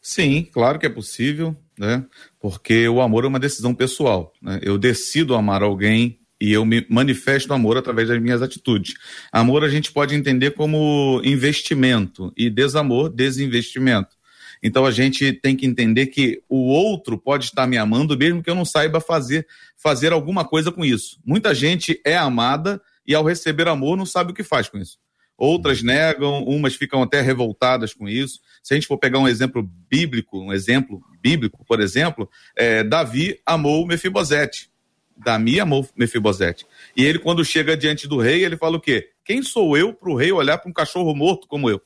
Sim, claro que é possível, né? Porque o amor é uma decisão pessoal. Né? Eu decido amar alguém e eu me manifesto amor através das minhas atitudes. Amor a gente pode entender como investimento e desamor, desinvestimento. Então a gente tem que entender que o outro pode estar me amando mesmo que eu não saiba fazer fazer alguma coisa com isso. Muita gente é amada e ao receber amor não sabe o que faz com isso. Outras negam, umas ficam até revoltadas com isso. Se a gente for pegar um exemplo bíblico, um exemplo bíblico, por exemplo, é, Davi amou Mefibosete. Davi amou Mefibosete. E ele, quando chega diante do rei, ele fala o quê? Quem sou eu para o rei olhar para um cachorro morto como eu?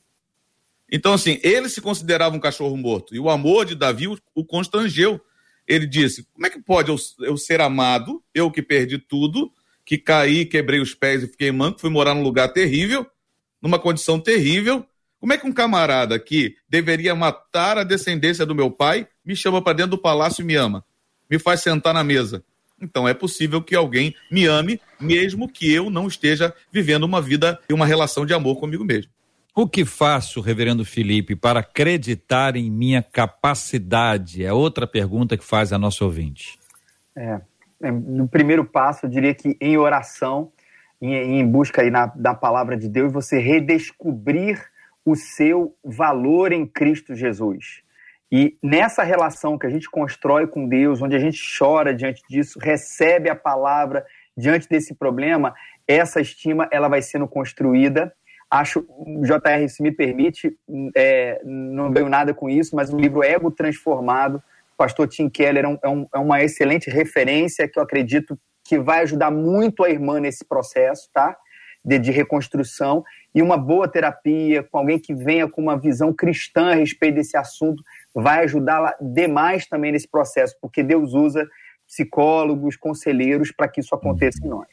Então, assim, ele se considerava um cachorro morto. E o amor de Davi o, o constrangeu. Ele disse: Como é que pode eu, eu ser amado, eu que perdi tudo, que caí, quebrei os pés e fiquei manco, fui morar num lugar terrível, numa condição terrível. Como é que um camarada que deveria matar a descendência do meu pai me chama para dentro do palácio e me ama? Me faz sentar na mesa. Então é possível que alguém me ame, mesmo que eu não esteja vivendo uma vida e uma relação de amor comigo mesmo. O que faço, reverendo Felipe, para acreditar em minha capacidade? É outra pergunta que faz a nossa ouvinte. É, é no primeiro passo, eu diria que em oração, em, em busca aí na, da palavra de Deus, você redescobrir o seu valor em Cristo Jesus. E nessa relação que a gente constrói com Deus, onde a gente chora diante disso, recebe a palavra diante desse problema, essa estima ela vai sendo construída. Acho, JR, se me permite, é, não ganho nada com isso, mas o livro Ego Transformado, pastor Tim Keller é, é, um, é uma excelente referência que eu acredito que vai ajudar muito a irmã nesse processo, tá? De, de, reconstrução e uma boa terapia com alguém que venha com uma visão cristã a respeito desse assunto vai ajudá-la demais também nesse processo, porque Deus usa psicólogos, conselheiros para que isso aconteça em nós.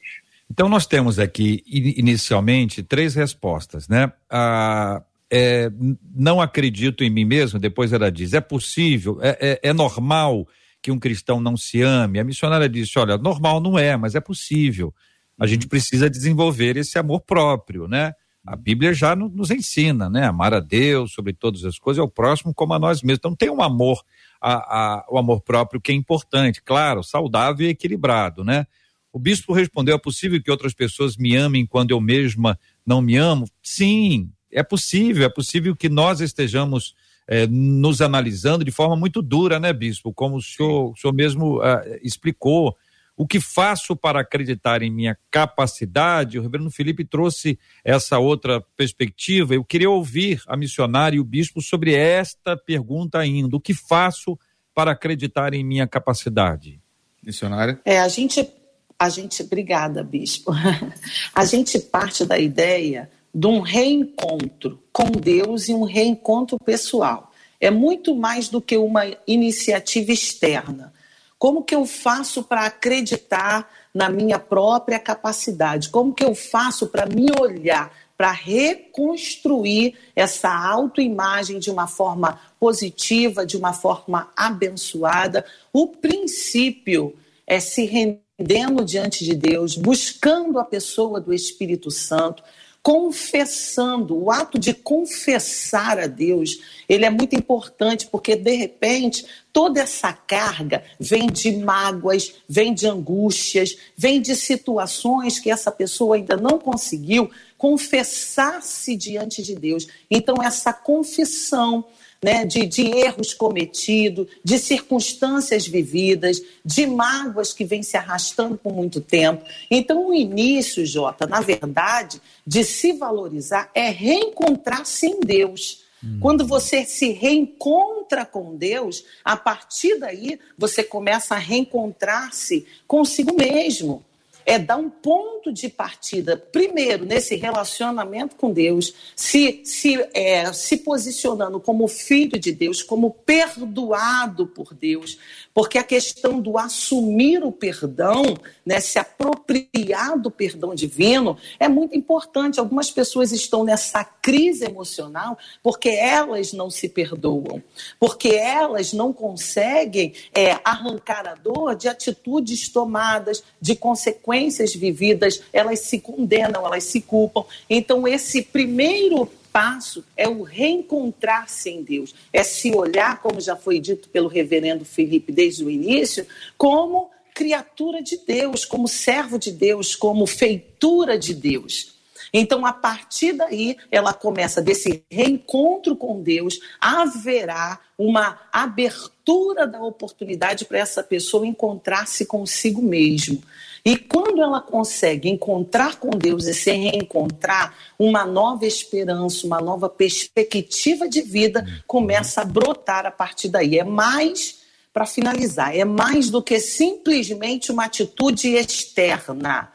Então nós temos aqui inicialmente três respostas, né? Ah, é, não acredito em mim mesmo. Depois ela diz: é possível, é, é, é normal que um cristão não se ame? A missionária disse: olha, normal não é, mas é possível. A gente uhum. precisa desenvolver esse amor próprio, né? A Bíblia já nos ensina, né? Amar a Deus sobre todas as coisas, é o próximo como a nós mesmos. Então tem um amor, a, a, o amor próprio que é importante, claro, saudável e equilibrado, né? O bispo respondeu: é possível que outras pessoas me amem quando eu mesma não me amo? Sim, é possível, é possível que nós estejamos é, nos analisando de forma muito dura, né, bispo? Como o senhor, o senhor mesmo uh, explicou. O que faço para acreditar em minha capacidade? O reverendo Felipe trouxe essa outra perspectiva. Eu queria ouvir a missionária e o bispo sobre esta pergunta ainda. O que faço para acreditar em minha capacidade? Missionária? É, a gente, a gente, obrigada, bispo. <laughs> A gente parte da ideia de um reencontro com Deus e um reencontro pessoal. É muito mais do que uma iniciativa externa. Como que eu faço para acreditar na minha própria capacidade? Como que eu faço para me olhar, para reconstruir essa autoimagem de uma forma positiva, de uma forma abençoada? O princípio é se rendendo diante de Deus, buscando a pessoa do Espírito Santo, confessando. O ato de confessar a Deus, ele é muito importante, porque de repente toda essa carga vem de mágoas, vem de angústias, vem de situações que essa pessoa ainda não conseguiu confessar-se diante de Deus. Então, essa confissão né, de, de erros cometidos, de circunstâncias vividas, de mágoas que vêm se arrastando por muito tempo. Então, o início, Jota, na verdade, de se valorizar é reencontrar-se em Deus. Hum. Quando você se reencontra com Deus, a partir daí você começa a reencontrar-se consigo mesmo é dar um ponto de partida, primeiro, nesse relacionamento com Deus, se, se, é, se posicionando como filho de Deus, como perdoado por Deus, porque a questão do assumir o perdão, né, se apropriar do perdão divino, é muito importante. Algumas pessoas estão nessa crise emocional porque elas não se perdoam, porque elas não conseguem é, arrancar a dor de atitudes tomadas, de consequências vividas, elas se condenam, elas se culpam. Então, esse primeiro passo é o reencontrar-se em Deus, é se olhar, como já foi dito pelo reverendo Felipe desde o início, como criatura de Deus, como servo de Deus, como feitura de Deus. Então, a partir daí, ela começa desse reencontro com Deus, haverá uma abertura da oportunidade para essa pessoa encontrar-se consigo mesmo. E quando ela consegue encontrar com Deus e se reencontrar, uma nova esperança, uma nova perspectiva de vida começa a brotar a partir daí. É mais, para finalizar, é mais do que simplesmente uma atitude externa.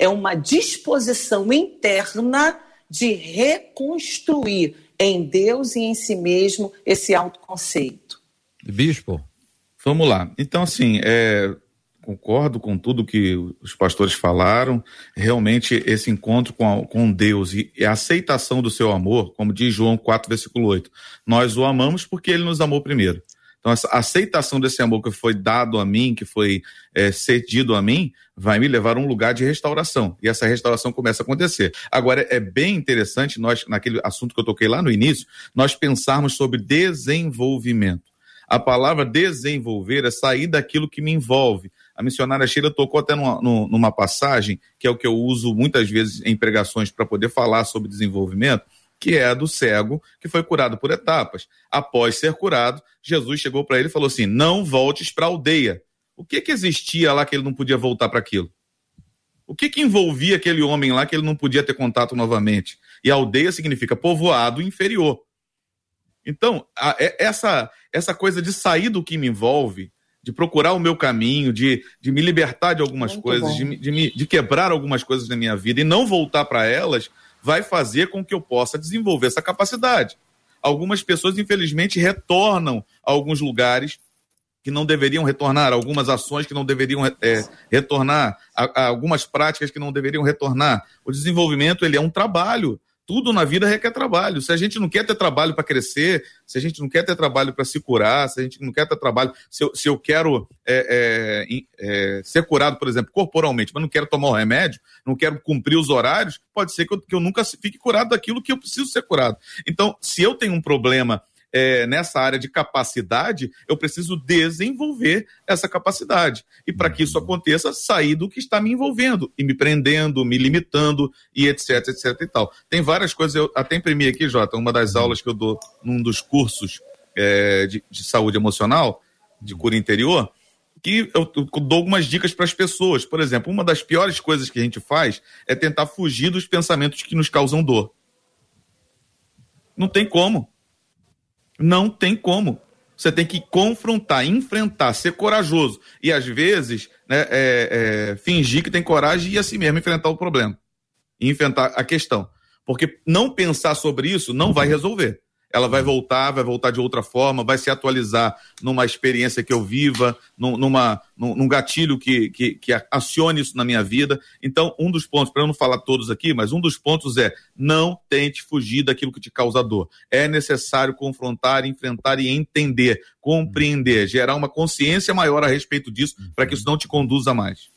É uma disposição interna de reconstruir em Deus e em si mesmo esse autoconceito. Bispo, vamos lá. Então, assim, é, concordo com tudo que os pastores falaram. Realmente, esse encontro com, a, com Deus e, a aceitação do seu amor, como diz João 4, versículo 8, nós o amamos porque ele nos amou primeiro. Então, essa aceitação desse amor que foi dado a mim, que foi é, cedido a mim, vai me levar a um lugar de restauração. E essa restauração começa a acontecer. Agora, é bem interessante, nós, naquele assunto que eu toquei lá no início, nós pensarmos sobre desenvolvimento. A palavra desenvolver é sair daquilo que me envolve. A missionária Sheila tocou até numa, numa passagem, que é o que eu uso muitas vezes em pregações para poder falar sobre desenvolvimento, que é a do cego que foi curado por etapas. Após ser curado, Jesus chegou para ele e falou assim: Não voltes para a aldeia. O que, que existia lá que ele não podia voltar para aquilo? O que, que envolvia aquele homem lá que ele não podia ter contato novamente? E aldeia significa povoado inferior. Então, a, é, essa, essa coisa de sair do que me envolve de procurar o meu caminho, de, de me libertar de algumas Muito coisas, de, de, me, de quebrar algumas coisas na minha vida e não voltar para elas, vai fazer com que eu possa desenvolver essa capacidade. Algumas pessoas, infelizmente, retornam a alguns lugares que não deveriam retornar, algumas ações que não deveriam é, retornar, a, a algumas práticas que não deveriam retornar. O desenvolvimento ele é um trabalho tudo na vida requer trabalho. Se a gente não quer ter trabalho para crescer, se a gente não quer ter trabalho para se curar, se a gente não quer ter trabalho, se eu, se eu quero é, é, é, ser curado, por exemplo, corporalmente, mas não quero tomar o um remédio, não quero cumprir os horários, pode ser que eu, que eu nunca fique curado daquilo que eu preciso ser curado. Então, se eu tenho um problema é, nessa área de capacidade, eu preciso desenvolver essa capacidade. E para que isso aconteça, sair do que está me envolvendo e me prendendo, me limitando e etc, etc e tal. Tem várias coisas, eu até imprimi aqui, Jota, uma das aulas que eu dou num dos cursos é, de, de saúde emocional, de cura interior, que eu, eu dou algumas dicas para as pessoas. Por exemplo, uma das piores coisas que a gente faz é tentar fugir dos pensamentos que nos causam dor. Não tem como. Não tem como. Você tem que confrontar, enfrentar, ser corajoso. E às vezes, né, é, é, fingir que tem coragem e assim mesmo enfrentar o problema. E enfrentar a questão. Porque não pensar sobre isso não vai resolver ela vai voltar, vai voltar de outra forma, vai se atualizar numa experiência que eu viva, num, numa, num, num gatilho que, que, que, acione isso na minha vida. Então, um dos pontos, para eu não falar todos aqui, mas um dos pontos é não tente fugir daquilo que te causa dor. É necessário confrontar, enfrentar e entender, compreender, gerar uma consciência maior a respeito disso, para que isso não te conduza mais.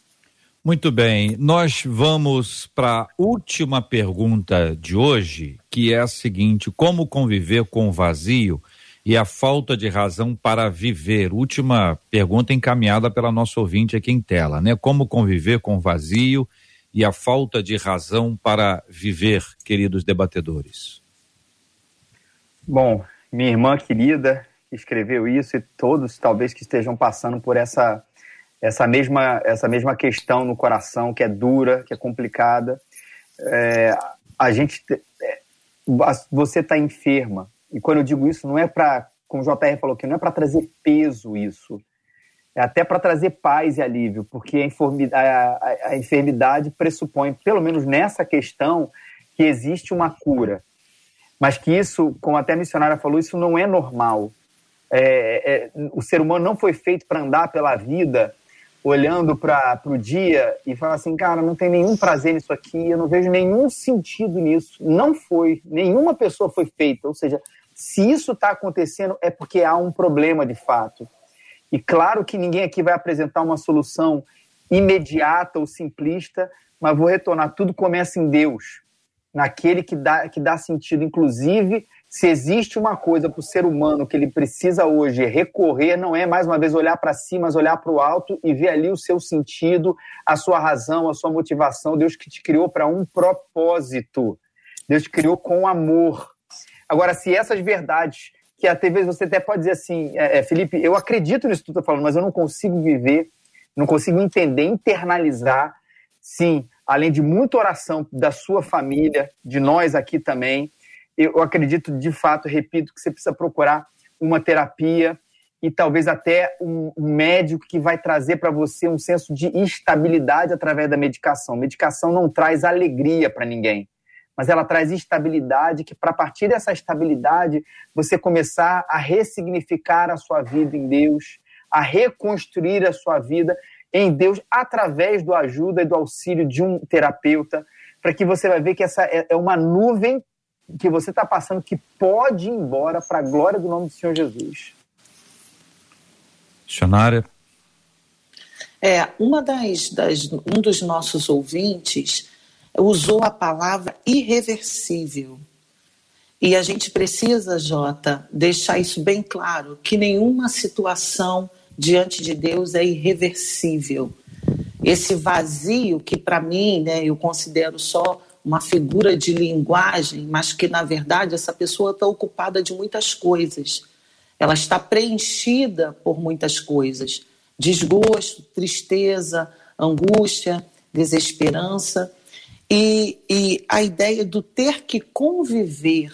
Muito bem, nós vamos para a última pergunta de hoje, que é a seguinte: como conviver com o vazio e a falta de razão para viver? Última pergunta encaminhada pela nossa ouvinte aqui em tela, né? Como conviver com o vazio e a falta de razão para viver, queridos debatedores? Bom, minha irmã querida escreveu isso e todos talvez que estejam passando por essa essa mesma, essa mesma questão no coração, que é dura, que é complicada. É, a gente. É, você está enferma. E quando eu digo isso, não é para, como o JR falou aqui, não é para trazer peso isso. É até para trazer paz e alívio, porque a enfermidade, a, a enfermidade pressupõe, pelo menos nessa questão, que existe uma cura. Mas que isso, como até a missionária falou, isso não é normal. É, é, o ser humano não foi feito para andar pela vida olhando para o dia e falar assim, cara, não tem nenhum prazer nisso aqui, eu não vejo nenhum sentido nisso. Não foi, nenhuma pessoa foi feita. Ou seja, se isso está acontecendo, é porque há um problema de fato. E claro que ninguém aqui vai apresentar uma solução imediata ou simplista, mas vou retornar, tudo começa em Deus, naquele que dá, que dá sentido, inclusive se existe uma coisa para o ser humano que ele precisa hoje recorrer, não é mais uma vez olhar para si, mas olhar para o alto e ver ali o seu sentido, a sua razão, a sua motivação. Deus que te criou para um propósito. Deus te criou com amor. Agora, se essas verdades, que até vezes você até pode dizer assim, é, é, Felipe, eu acredito nisso que tu está falando, mas eu não consigo viver, não consigo entender, internalizar. Sim, além de muita oração da sua família, de nós aqui também eu acredito de fato, repito, que você precisa procurar uma terapia e talvez até um, médico que vai trazer para você um senso de estabilidade através da medicação. Medicação não traz alegria para ninguém, mas ela traz estabilidade, que para partir dessa estabilidade você começar a ressignificar a sua vida em Deus, a reconstruir a sua vida em Deus através do ajuda e do auxílio de um terapeuta, para que você vai ver que essa é, é uma nuvem que você está passando que pode ir embora para a glória do nome do Senhor Jesus. Missionária. É, uma das, das, um dos nossos ouvintes usou a palavra irreversível. E a gente precisa, Jota, deixar isso bem claro, que nenhuma situação diante de Deus é irreversível. Esse vazio que para mim, né, eu considero só uma figura de linguagem, mas que na verdade essa pessoa está ocupada de muitas coisas. Ela está preenchida por muitas coisas: desgosto, tristeza, angústia, desesperança. E, e a ideia do ter que conviver.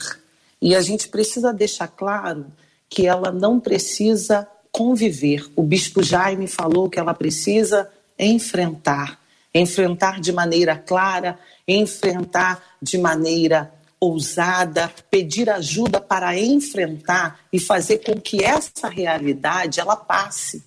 E a gente precisa deixar claro que ela não precisa conviver. O bispo Jaime falou que ela precisa enfrentar enfrentar de maneira clara, enfrentar de maneira ousada, pedir ajuda para enfrentar e fazer com que essa realidade ela passe.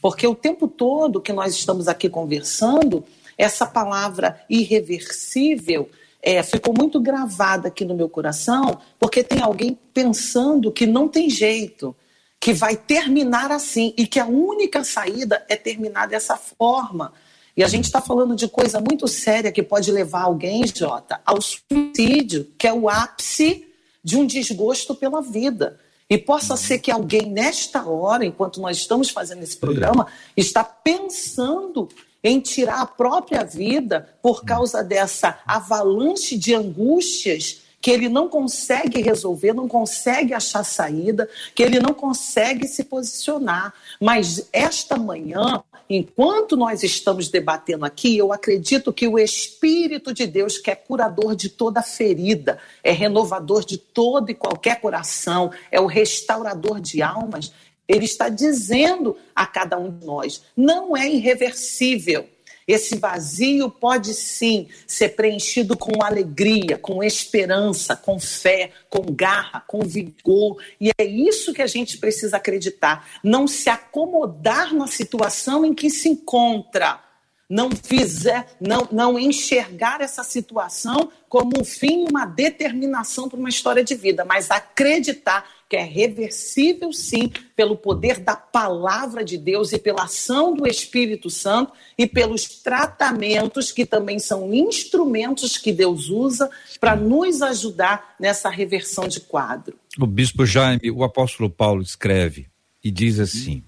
Porque o tempo todo que nós estamos aqui conversando, essa palavra irreversível é, ficou muito gravada aqui no meu coração, porque tem alguém pensando que não tem jeito, que vai terminar assim e que a única saída é terminar dessa forma. E a gente está falando de coisa muito séria que pode levar alguém, Jota, ao suicídio, que é o ápice de um desgosto pela vida. E possa ser que alguém, nesta hora, enquanto nós estamos fazendo esse programa, está pensando em tirar a própria vida por causa dessa avalanche de angústias que ele não consegue resolver, não consegue achar saída, que ele não consegue se posicionar. Mas esta manhã, enquanto nós estamos debatendo aqui, eu acredito que o Espírito de Deus, que é curador de toda ferida, é renovador de todo e qualquer coração, é o restaurador de almas, ele está dizendo a cada um de nós: não é irreversível. Esse vazio pode sim ser preenchido com alegria, com esperança, com fé, com garra, com vigor. E é isso que a gente precisa acreditar. Não se acomodar na situação em que se encontra. Não fizer, não, não enxergar essa situação como um fim, uma determinação para uma história de vida, mas acreditar que é reversível sim pelo poder da palavra de Deus e pela ação do Espírito Santo e pelos tratamentos que também são instrumentos que Deus usa para nos ajudar nessa reversão de quadro. O bispo Jaime, o apóstolo Paulo escreve e diz assim: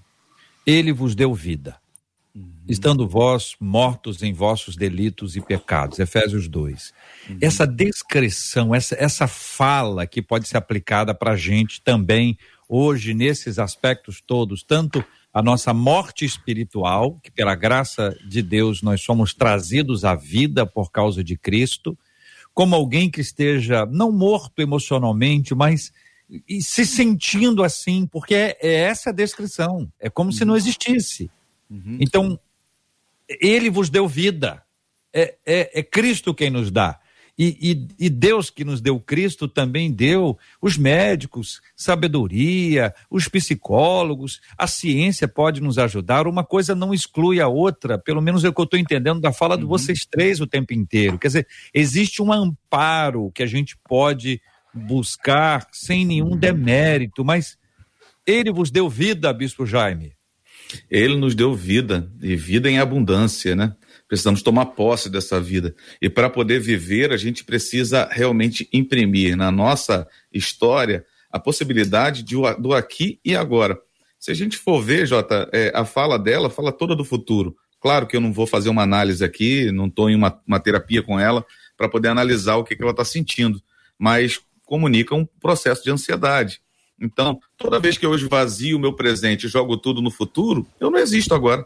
Ele vos deu vida estando vós mortos em vossos delitos e pecados. Efésios 2. Uhum. Essa descrição, essa, essa fala que pode ser aplicada para a gente também hoje, nesses aspectos todos, tanto a nossa morte espiritual, que pela graça de Deus nós somos trazidos à vida por causa de Cristo, como alguém que esteja não morto emocionalmente, mas e se sentindo assim, porque é, é essa a descrição, é como uhum. se não uhum. existisse. Uhum. Então, ele vos deu vida. É, é, é Cristo quem nos dá. E, e, e, Deus que nos deu Cristo também deu os médicos, sabedoria, os psicólogos, a ciência pode nos ajudar. Uma coisa não exclui a outra, pelo menos é o que eu estou entendendo da fala uhum. de vocês três o tempo inteiro. Quer dizer, existe um amparo que a gente pode buscar sem nenhum demérito, mas ele vos deu vida, Bispo Jaime. Ele nos deu vida e vida em abundância, né? Precisamos tomar posse dessa vida. E para poder viver, a gente precisa realmente imprimir na nossa história a possibilidade de, do aqui e agora. Se a gente for ver, Jota, é, a fala dela fala toda do futuro. Claro que eu não vou fazer uma análise aqui, não estou em uma, uma, terapia com ela para poder analisar o que, que ela está sentindo, mas comunica um processo de ansiedade. Então, toda vez que eu hoje vazio o meu presente e jogo tudo no futuro, eu não existo agora.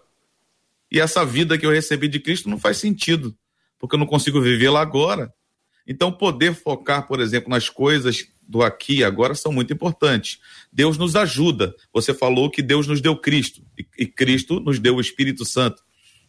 E essa vida que eu recebi de Cristo não faz sentido, porque eu não consigo vivê-la agora. Então, poder focar, por exemplo, nas coisas do aqui e agora são muito importantes. Deus nos ajuda. Você falou que Deus nos deu Cristo e Cristo nos deu o Espírito Santo.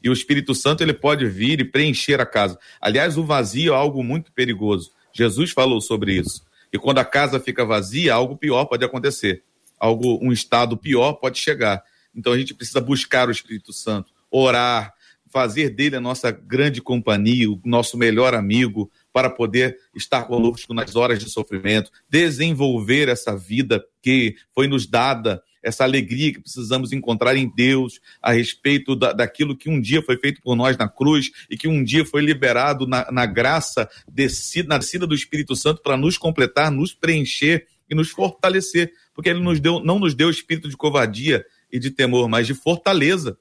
E o Espírito Santo ele pode vir e preencher a casa. Aliás, o vazio é algo muito perigoso. Jesus falou sobre isso. E quando a casa fica vazia, algo pior pode acontecer. Algo, um estado pior pode chegar. Então a gente precisa buscar o Espírito Santo, orar, fazer dele a nossa grande companhia, o nosso melhor amigo, para poder estar conosco nas horas de sofrimento, desenvolver essa vida que foi nos dada essa alegria que precisamos encontrar em Deus a respeito da, daquilo que um dia foi feito por nós na cruz e que um dia foi liberado na, na graça descida, na descida do Espírito Santo para nos completar, nos preencher e nos fortalecer, porque ele nos deu, não nos deu espírito de covardia e de temor, mas de fortaleza.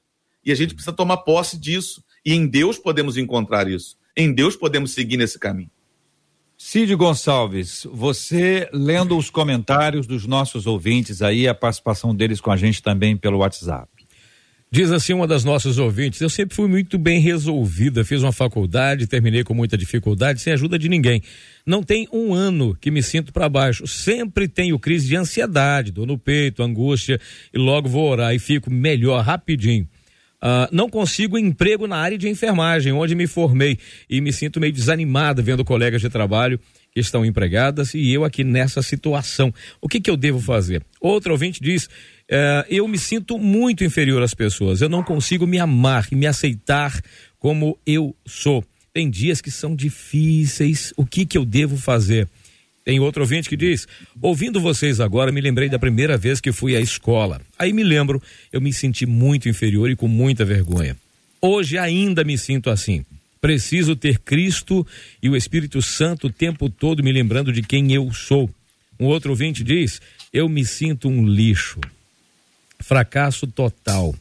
E a gente precisa tomar posse disso. E em Deus podemos encontrar isso. Em Deus podemos seguir nesse caminho. Cid Gonçalves, você lendo os comentários dos nossos ouvintes aí, a participação deles com a gente também pelo WhatsApp. Diz assim uma das nossas ouvintes: Eu sempre fui muito bem resolvida, fiz uma faculdade, terminei com muita dificuldade, sem ajuda de ninguém. Não tem um ano que me sinto para baixo. Sempre tenho crise de ansiedade, dor no peito, angústia, e logo vou orar e fico melhor rapidinho. Uh, não consigo emprego na área de enfermagem, onde me formei, e me sinto meio desanimada vendo colegas de trabalho que estão empregadas e eu aqui nessa situação. O que, que eu devo fazer? Outro ouvinte diz: uh, eu me sinto muito inferior às pessoas, eu não consigo me amar e me aceitar como eu sou. Tem dias que são difíceis, o que, que eu devo fazer? Tem outro ouvinte que diz: ouvindo vocês agora, me lembrei da primeira vez que fui à escola. Aí me lembro, eu me senti muito inferior e com muita vergonha. Hoje ainda me sinto assim. Preciso ter Cristo e o Espírito Santo o tempo todo me lembrando de quem eu sou. Um outro ouvinte diz: eu me sinto um lixo. Fracasso total.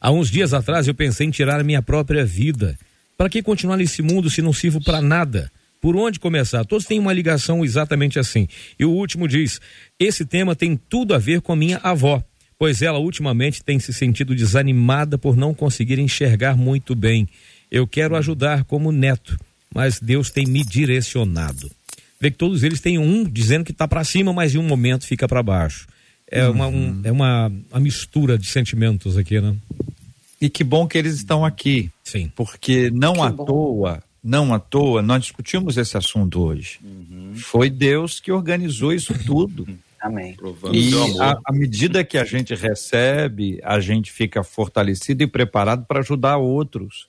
Há uns dias atrás eu pensei em tirar a minha própria vida. Para que continuar nesse mundo se não sirvo para nada? Por onde começar? Todos têm uma ligação exatamente assim. E o último diz: esse tema tem tudo a ver com a minha avó, pois ela ultimamente tem se sentido desanimada por não conseguir enxergar muito bem. Eu quero ajudar como neto, mas Deus tem me direcionado. Vê que todos eles têm um dizendo que está para cima, mas em um momento fica para baixo. É, uhum. uma, um, é uma, uma mistura de sentimentos aqui, né? E que bom que eles estão aqui. Sim. Porque não que à bom. toa não à toa, nós discutimos esse assunto hoje. Uhum. Foi Deus que organizou isso tudo. <laughs> Amém. E à medida que a gente recebe, a gente fica fortalecido e preparado para ajudar outros.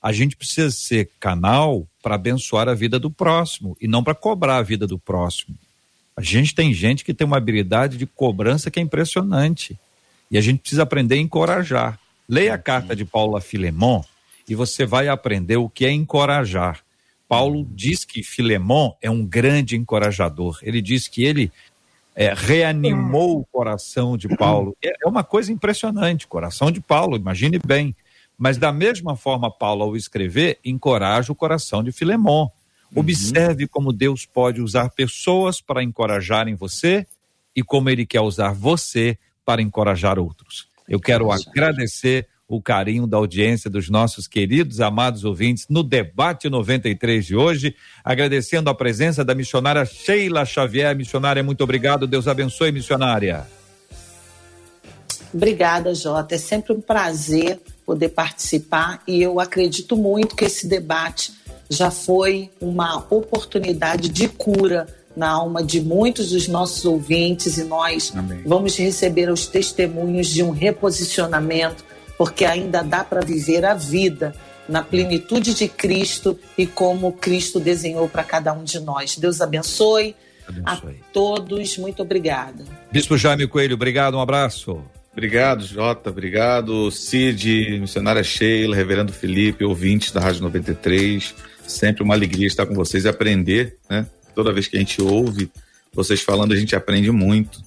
A gente precisa ser canal para abençoar a vida do próximo e não para cobrar a vida do próximo. A gente tem gente que tem uma habilidade de cobrança que é impressionante. E a gente precisa aprender a encorajar. Leia a carta de Paulo a Filemon e você vai aprender o que é encorajar. Paulo diz que Filemon é um grande encorajador. Ele diz que ele é, reanimou o coração de Paulo. É, é uma coisa impressionante, coração de Paulo, imagine bem. Mas da mesma forma, Paulo, ao escrever, encoraja o coração de Filemon. Uhum. Observe como Deus pode usar pessoas para encorajarem você e como ele quer usar você para encorajar outros. Eu quero agradecer o carinho da audiência dos nossos queridos, amados ouvintes no debate 93 de hoje, agradecendo a presença da missionária Sheila Xavier. Missionária, muito obrigado. Deus abençoe, missionária. Obrigada, Jota. É sempre um prazer poder participar e eu acredito muito que esse debate já foi uma oportunidade de cura na alma de muitos dos nossos ouvintes e nós Amém. vamos receber os testemunhos de um reposicionamento porque ainda dá para viver a vida na plenitude de Cristo e como Cristo desenhou para cada um de nós. Deus abençoe, abençoe. a todos. Muito obrigada. Bispo Jaime Coelho, obrigado, um abraço. Obrigado, Jota. Obrigado, Cid, missionária Sheila, reverendo Felipe, ouvintes da Rádio 93. Sempre uma alegria estar com vocês e aprender, né? Toda vez que a gente ouve vocês falando, a gente aprende muito.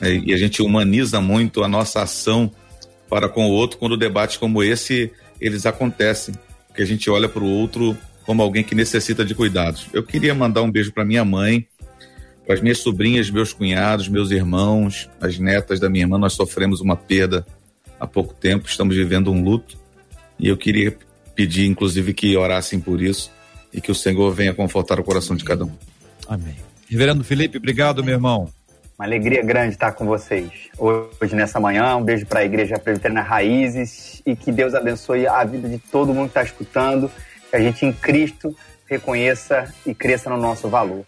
Né? E a gente humaniza muito a nossa ação para com o outro quando debates como esse eles acontecem, que a gente olha para o outro como alguém que necessita de cuidados. Eu queria mandar um beijo para minha mãe, para as minhas sobrinhas, meus cunhados, meus irmãos, as netas da minha irmã. Nós sofremos uma perda há pouco tempo, estamos vivendo um luto e eu queria pedir, inclusive, que orassem por isso e que o Senhor venha confortar o coração de cada um. Amém. Reverendo Felipe, obrigado, meu irmão. Uma alegria grande estar com vocês hoje nessa manhã. Um beijo para a Igreja Presbiteriana Raízes e que Deus abençoe a vida de todo mundo que está escutando. Que a gente em Cristo reconheça e cresça no nosso valor.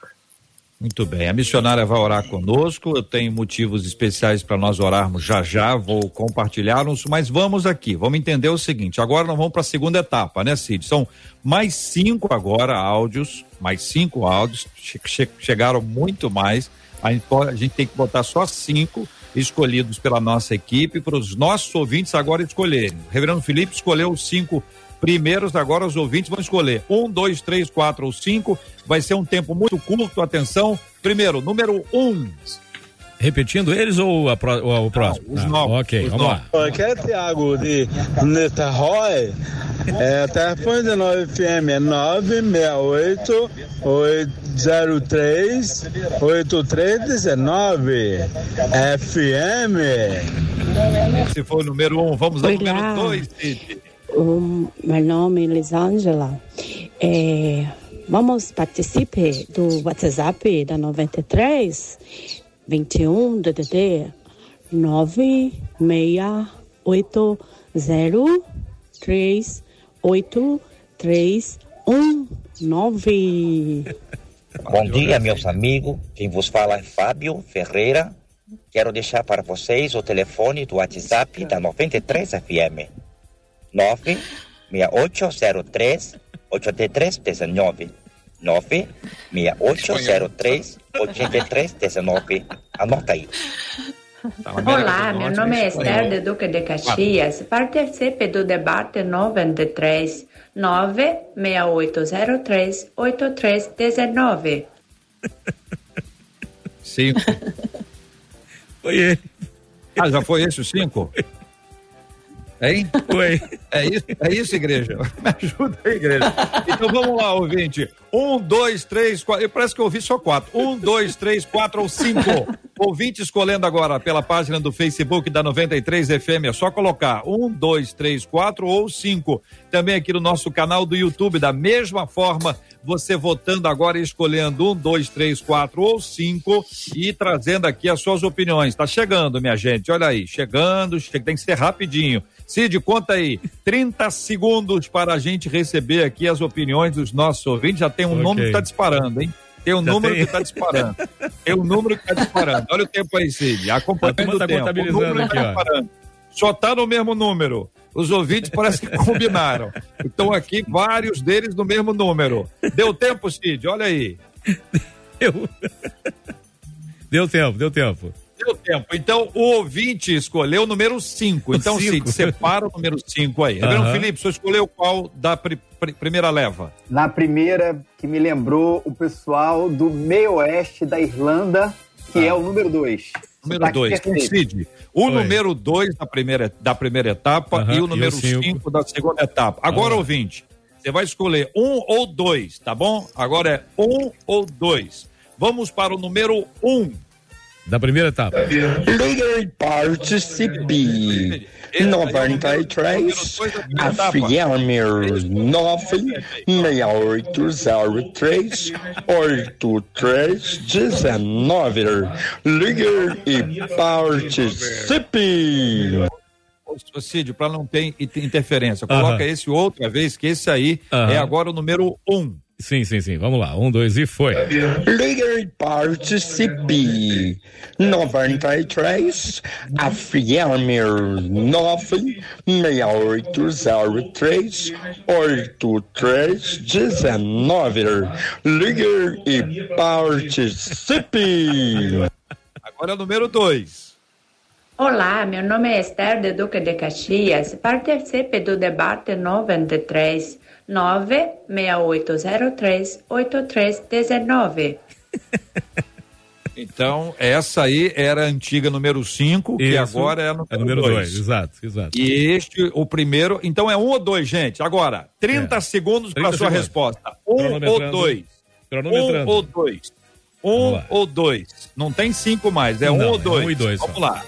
Muito bem, a missionária vai orar conosco. Eu tenho motivos especiais para nós orarmos já já, vou compartilhar-nos, mas vamos aqui, vamos entender o seguinte. Agora nós vamos para a segunda etapa, né, Cid? São mais cinco agora áudios, mais cinco áudios, che che chegaram muito mais a gente, pode, a gente tem que botar só cinco escolhidos pela nossa equipe para os nossos ouvintes agora escolherem. O reverendo Felipe escolheu os cinco primeiros, agora os ouvintes vão escolher um, dois, três, quatro ou cinco. Vai ser um tempo muito curto, atenção. Primeiro, número um. Repetindo eles ou, a, ou o próximo? Não, os ah, novos. Ok, os vamos novos. lá. Aqui é Thiago de Niterói. É, telefone de 9 FM é 968 803 8319 FM. Se for o número um, vamos ao número dois, um, meu nome é Lisângela. É, vamos participar do WhatsApp da 93 21 DDD 968038319. Bom dia, meus amigos. Quem vos fala é Fábio Ferreira. Quero deixar para vocês o telefone do WhatsApp da 93 FM. 96803 8319. 96803 8319. Anota aí. Olá, meu nome é Esther de Duque de Caxias. Participe do debate 93 96803 8319. Cinco. <laughs> Foi ele. Ah, já foi esse o cinco? <laughs> Hein? Oi. É isso, é isso, igreja? <laughs> Me ajuda aí, igreja. Então vamos lá, ouvinte. Um, dois, três, quatro. Parece que eu ouvi só quatro. Um, dois, três, quatro ou cinco. Ouvinte escolhendo agora pela página do Facebook da 93 FM. É só colocar um, dois, três, quatro ou cinco. Também aqui no nosso canal do YouTube, da mesma forma, você votando agora e escolhendo um, dois, três, quatro ou cinco e trazendo aqui as suas opiniões. Tá chegando, minha gente. Olha aí, chegando, tem que ser rapidinho. Cid, conta aí. 30 segundos para a gente receber aqui as opiniões dos nossos ouvintes. Já tem um okay. número que está disparando, hein? Tem um Já número tem? que está disparando. tem um número que está disparando. Olha o tempo aí, Cid. Acompanhando o tá tempo. O número aqui, tá disparando. Só está no mesmo número. Os ouvintes parece que <laughs> combinaram. Então aqui vários deles no mesmo número. Deu tempo, Cid? Olha aí. Eu. Deu tempo, deu tempo. Deu tempo. Então, o ouvinte escolheu o número 5. Então, Cid, separa o número 5 aí. Reverendo Aham. Felipe, você escolheu qual da pri- pri- primeira leva? Na primeira, que me lembrou o pessoal do meio oeste da Irlanda, que é o número 2. Número 2. Então, Cid, o Oi. número 2 da primeira, da primeira etapa Aham, e o número cinco. 5 da segunda etapa. Agora, Ah. ouvinte, você vai escolher um ou dois, tá bom? Agora é um ou dois. Vamos para o número 1. Um. Da primeira etapa. Ligue participe. 93 Afirme 96803 8319. Ligue e participe. Ô, Cid, para não ter in- interferência, coloca Aham. esse outra vez, que esse aí Aham. é agora o número 1. Um. Sim, sim, sim. Vamos lá. Um, dois e foi. Ligue e participe. 93 Afirme 96803 8319. Ligue e participe. Agora é o número 2. Olá, meu nome é Esther de Duque de Caxias. Participe do debate 93 96803 8319. <laughs> Então, essa aí era a antiga número 5, que Isso. agora é a É número número 2. dois, exato, exato. E este, o primeiro. Então é um ou dois, gente. Agora, 30 segundos para 30 sua segundos. resposta. Um ou dois. Um ou dois. Um ou dois. Não tem cinco mais, é um Não, ou é dois. um e dois Vamos só. lá.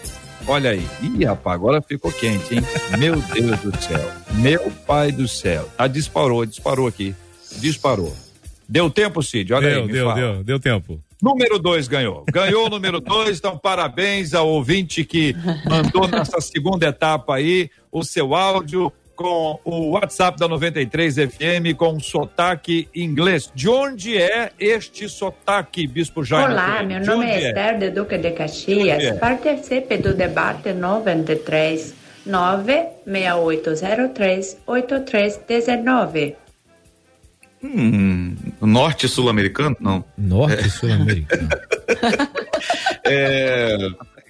Olha aí. Ih, rapaz, agora ficou quente, hein? Meu Deus do céu. Meu pai do céu. Ah, disparou, disparou aqui. Disparou. Deu tempo, Cid? Olha Deu, aí, deu, fala. deu, deu tempo. Número 2 ganhou. Ganhou o número 2, então parabéns ao ouvinte que mandou nessa segunda etapa aí o seu áudio com o WhatsApp da 93 FM com sotaque inglês. De onde é este sotaque, Bispo Jaime? Olá, meu De nome onde é Esther de Duque de Caxias. Onde é? Participe do debate 93 96803 8319. Hum, norte sul-americano? Não. Norte sul-americano. <laughs> É,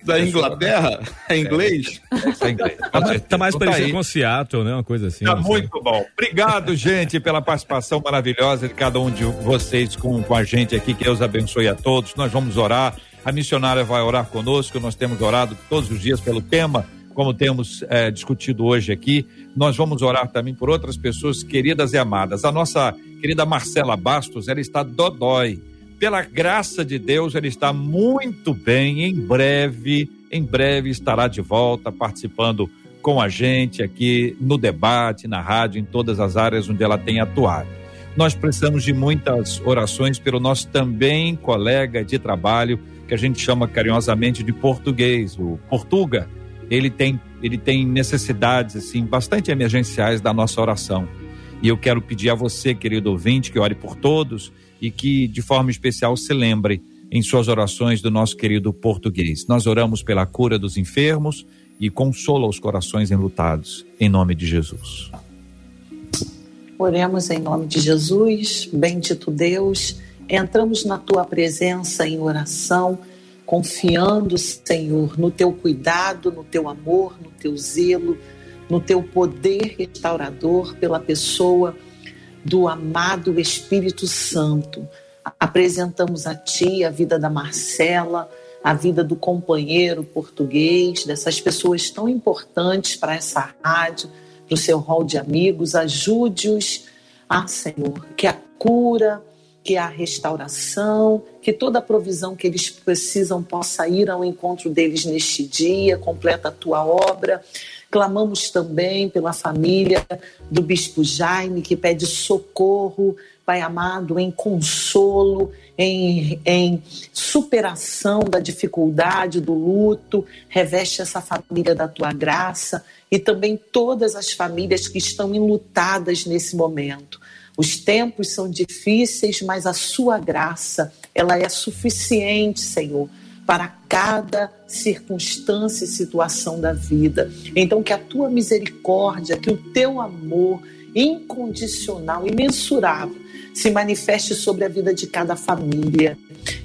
da Inglaterra? É inglês? É inglês. Tá mais, tá Então tá parecido com Seattle, né? Uma coisa assim. Tá muito bom. Obrigado, gente, pela participação maravilhosa de cada um de vocês com, com a gente aqui. Que Deus abençoe a todos. Nós vamos orar. A missionária vai orar conosco. Nós temos orado todos os dias pelo tema, como temos eh, discutido hoje aqui. Nós vamos orar também por outras pessoas queridas e amadas. A nossa querida Marcela Bastos, ela está dodói. Pela graça de Deus, ela está muito bem. Em breve, em breve estará de volta participando com a gente aqui no debate, na rádio, em todas as áreas onde ela tem atuado. Nós precisamos de muitas orações pelo nosso também colega de trabalho, que a gente chama carinhosamente de português, o Portuga. Ele tem, ele tem necessidades assim bastante emergenciais da nossa oração. E eu quero pedir a você, querido ouvinte, que ore por todos e que, de forma especial, se lembre em suas orações do nosso querido português. Nós oramos pela cura dos enfermos e consola os corações enlutados, em nome de Jesus. Oremos em nome de Jesus, bendito Deus, entramos na tua presença em oração, confiando, Senhor, no teu cuidado, no teu amor, no teu zelo, no teu poder restaurador pela pessoa do amado Espírito Santo. Apresentamos a ti a vida da Marcela, a vida do companheiro português, dessas pessoas tão importantes para essa rádio, para o seu rol de amigos. Ajude-os, ah, Senhor, que a cura, que a restauração, que toda a provisão que eles precisam possa ir ao encontro deles neste dia, completa a tua obra. Clamamos também pela família do Bispo Jaime, que pede socorro, Pai amado, em consolo, em, em superação da dificuldade, do luto. Reveste essa família da tua graça e também todas as famílias que estão enlutadas nesse momento. Os tempos são difíceis, mas a sua graça, ela é suficiente, Senhor, para cada circunstância e situação da vida. Então, que a tua misericórdia, que o teu amor incondicional, imensurável se manifeste sobre a vida de cada família.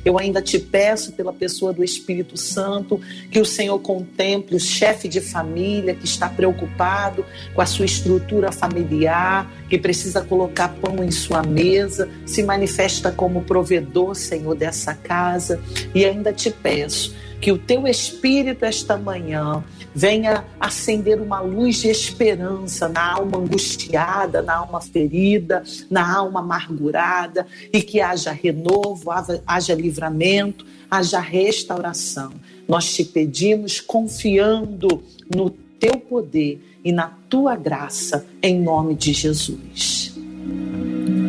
Eu ainda te peço, pela pessoa do Espírito Santo, que o Senhor contemple o chefe de família que está preocupado com a sua estrutura familiar, que precisa colocar pão em sua mesa, se manifesta como provedor, Senhor, dessa casa. E ainda te peço que o teu Espírito esta manhã venha acender uma luz de esperança na alma angustiada, na alma ferida, na alma amargurada e que haja renovo, haja livramento, haja restauração. Nós te pedimos confiando no teu poder e na tua graça, em nome de Jesus.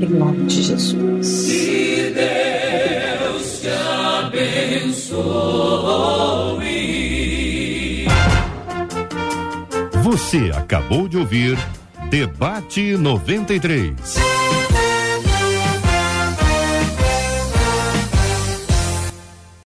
Em nome de Jesus. Que Deus te abençoe. Você acabou de ouvir Debate 93.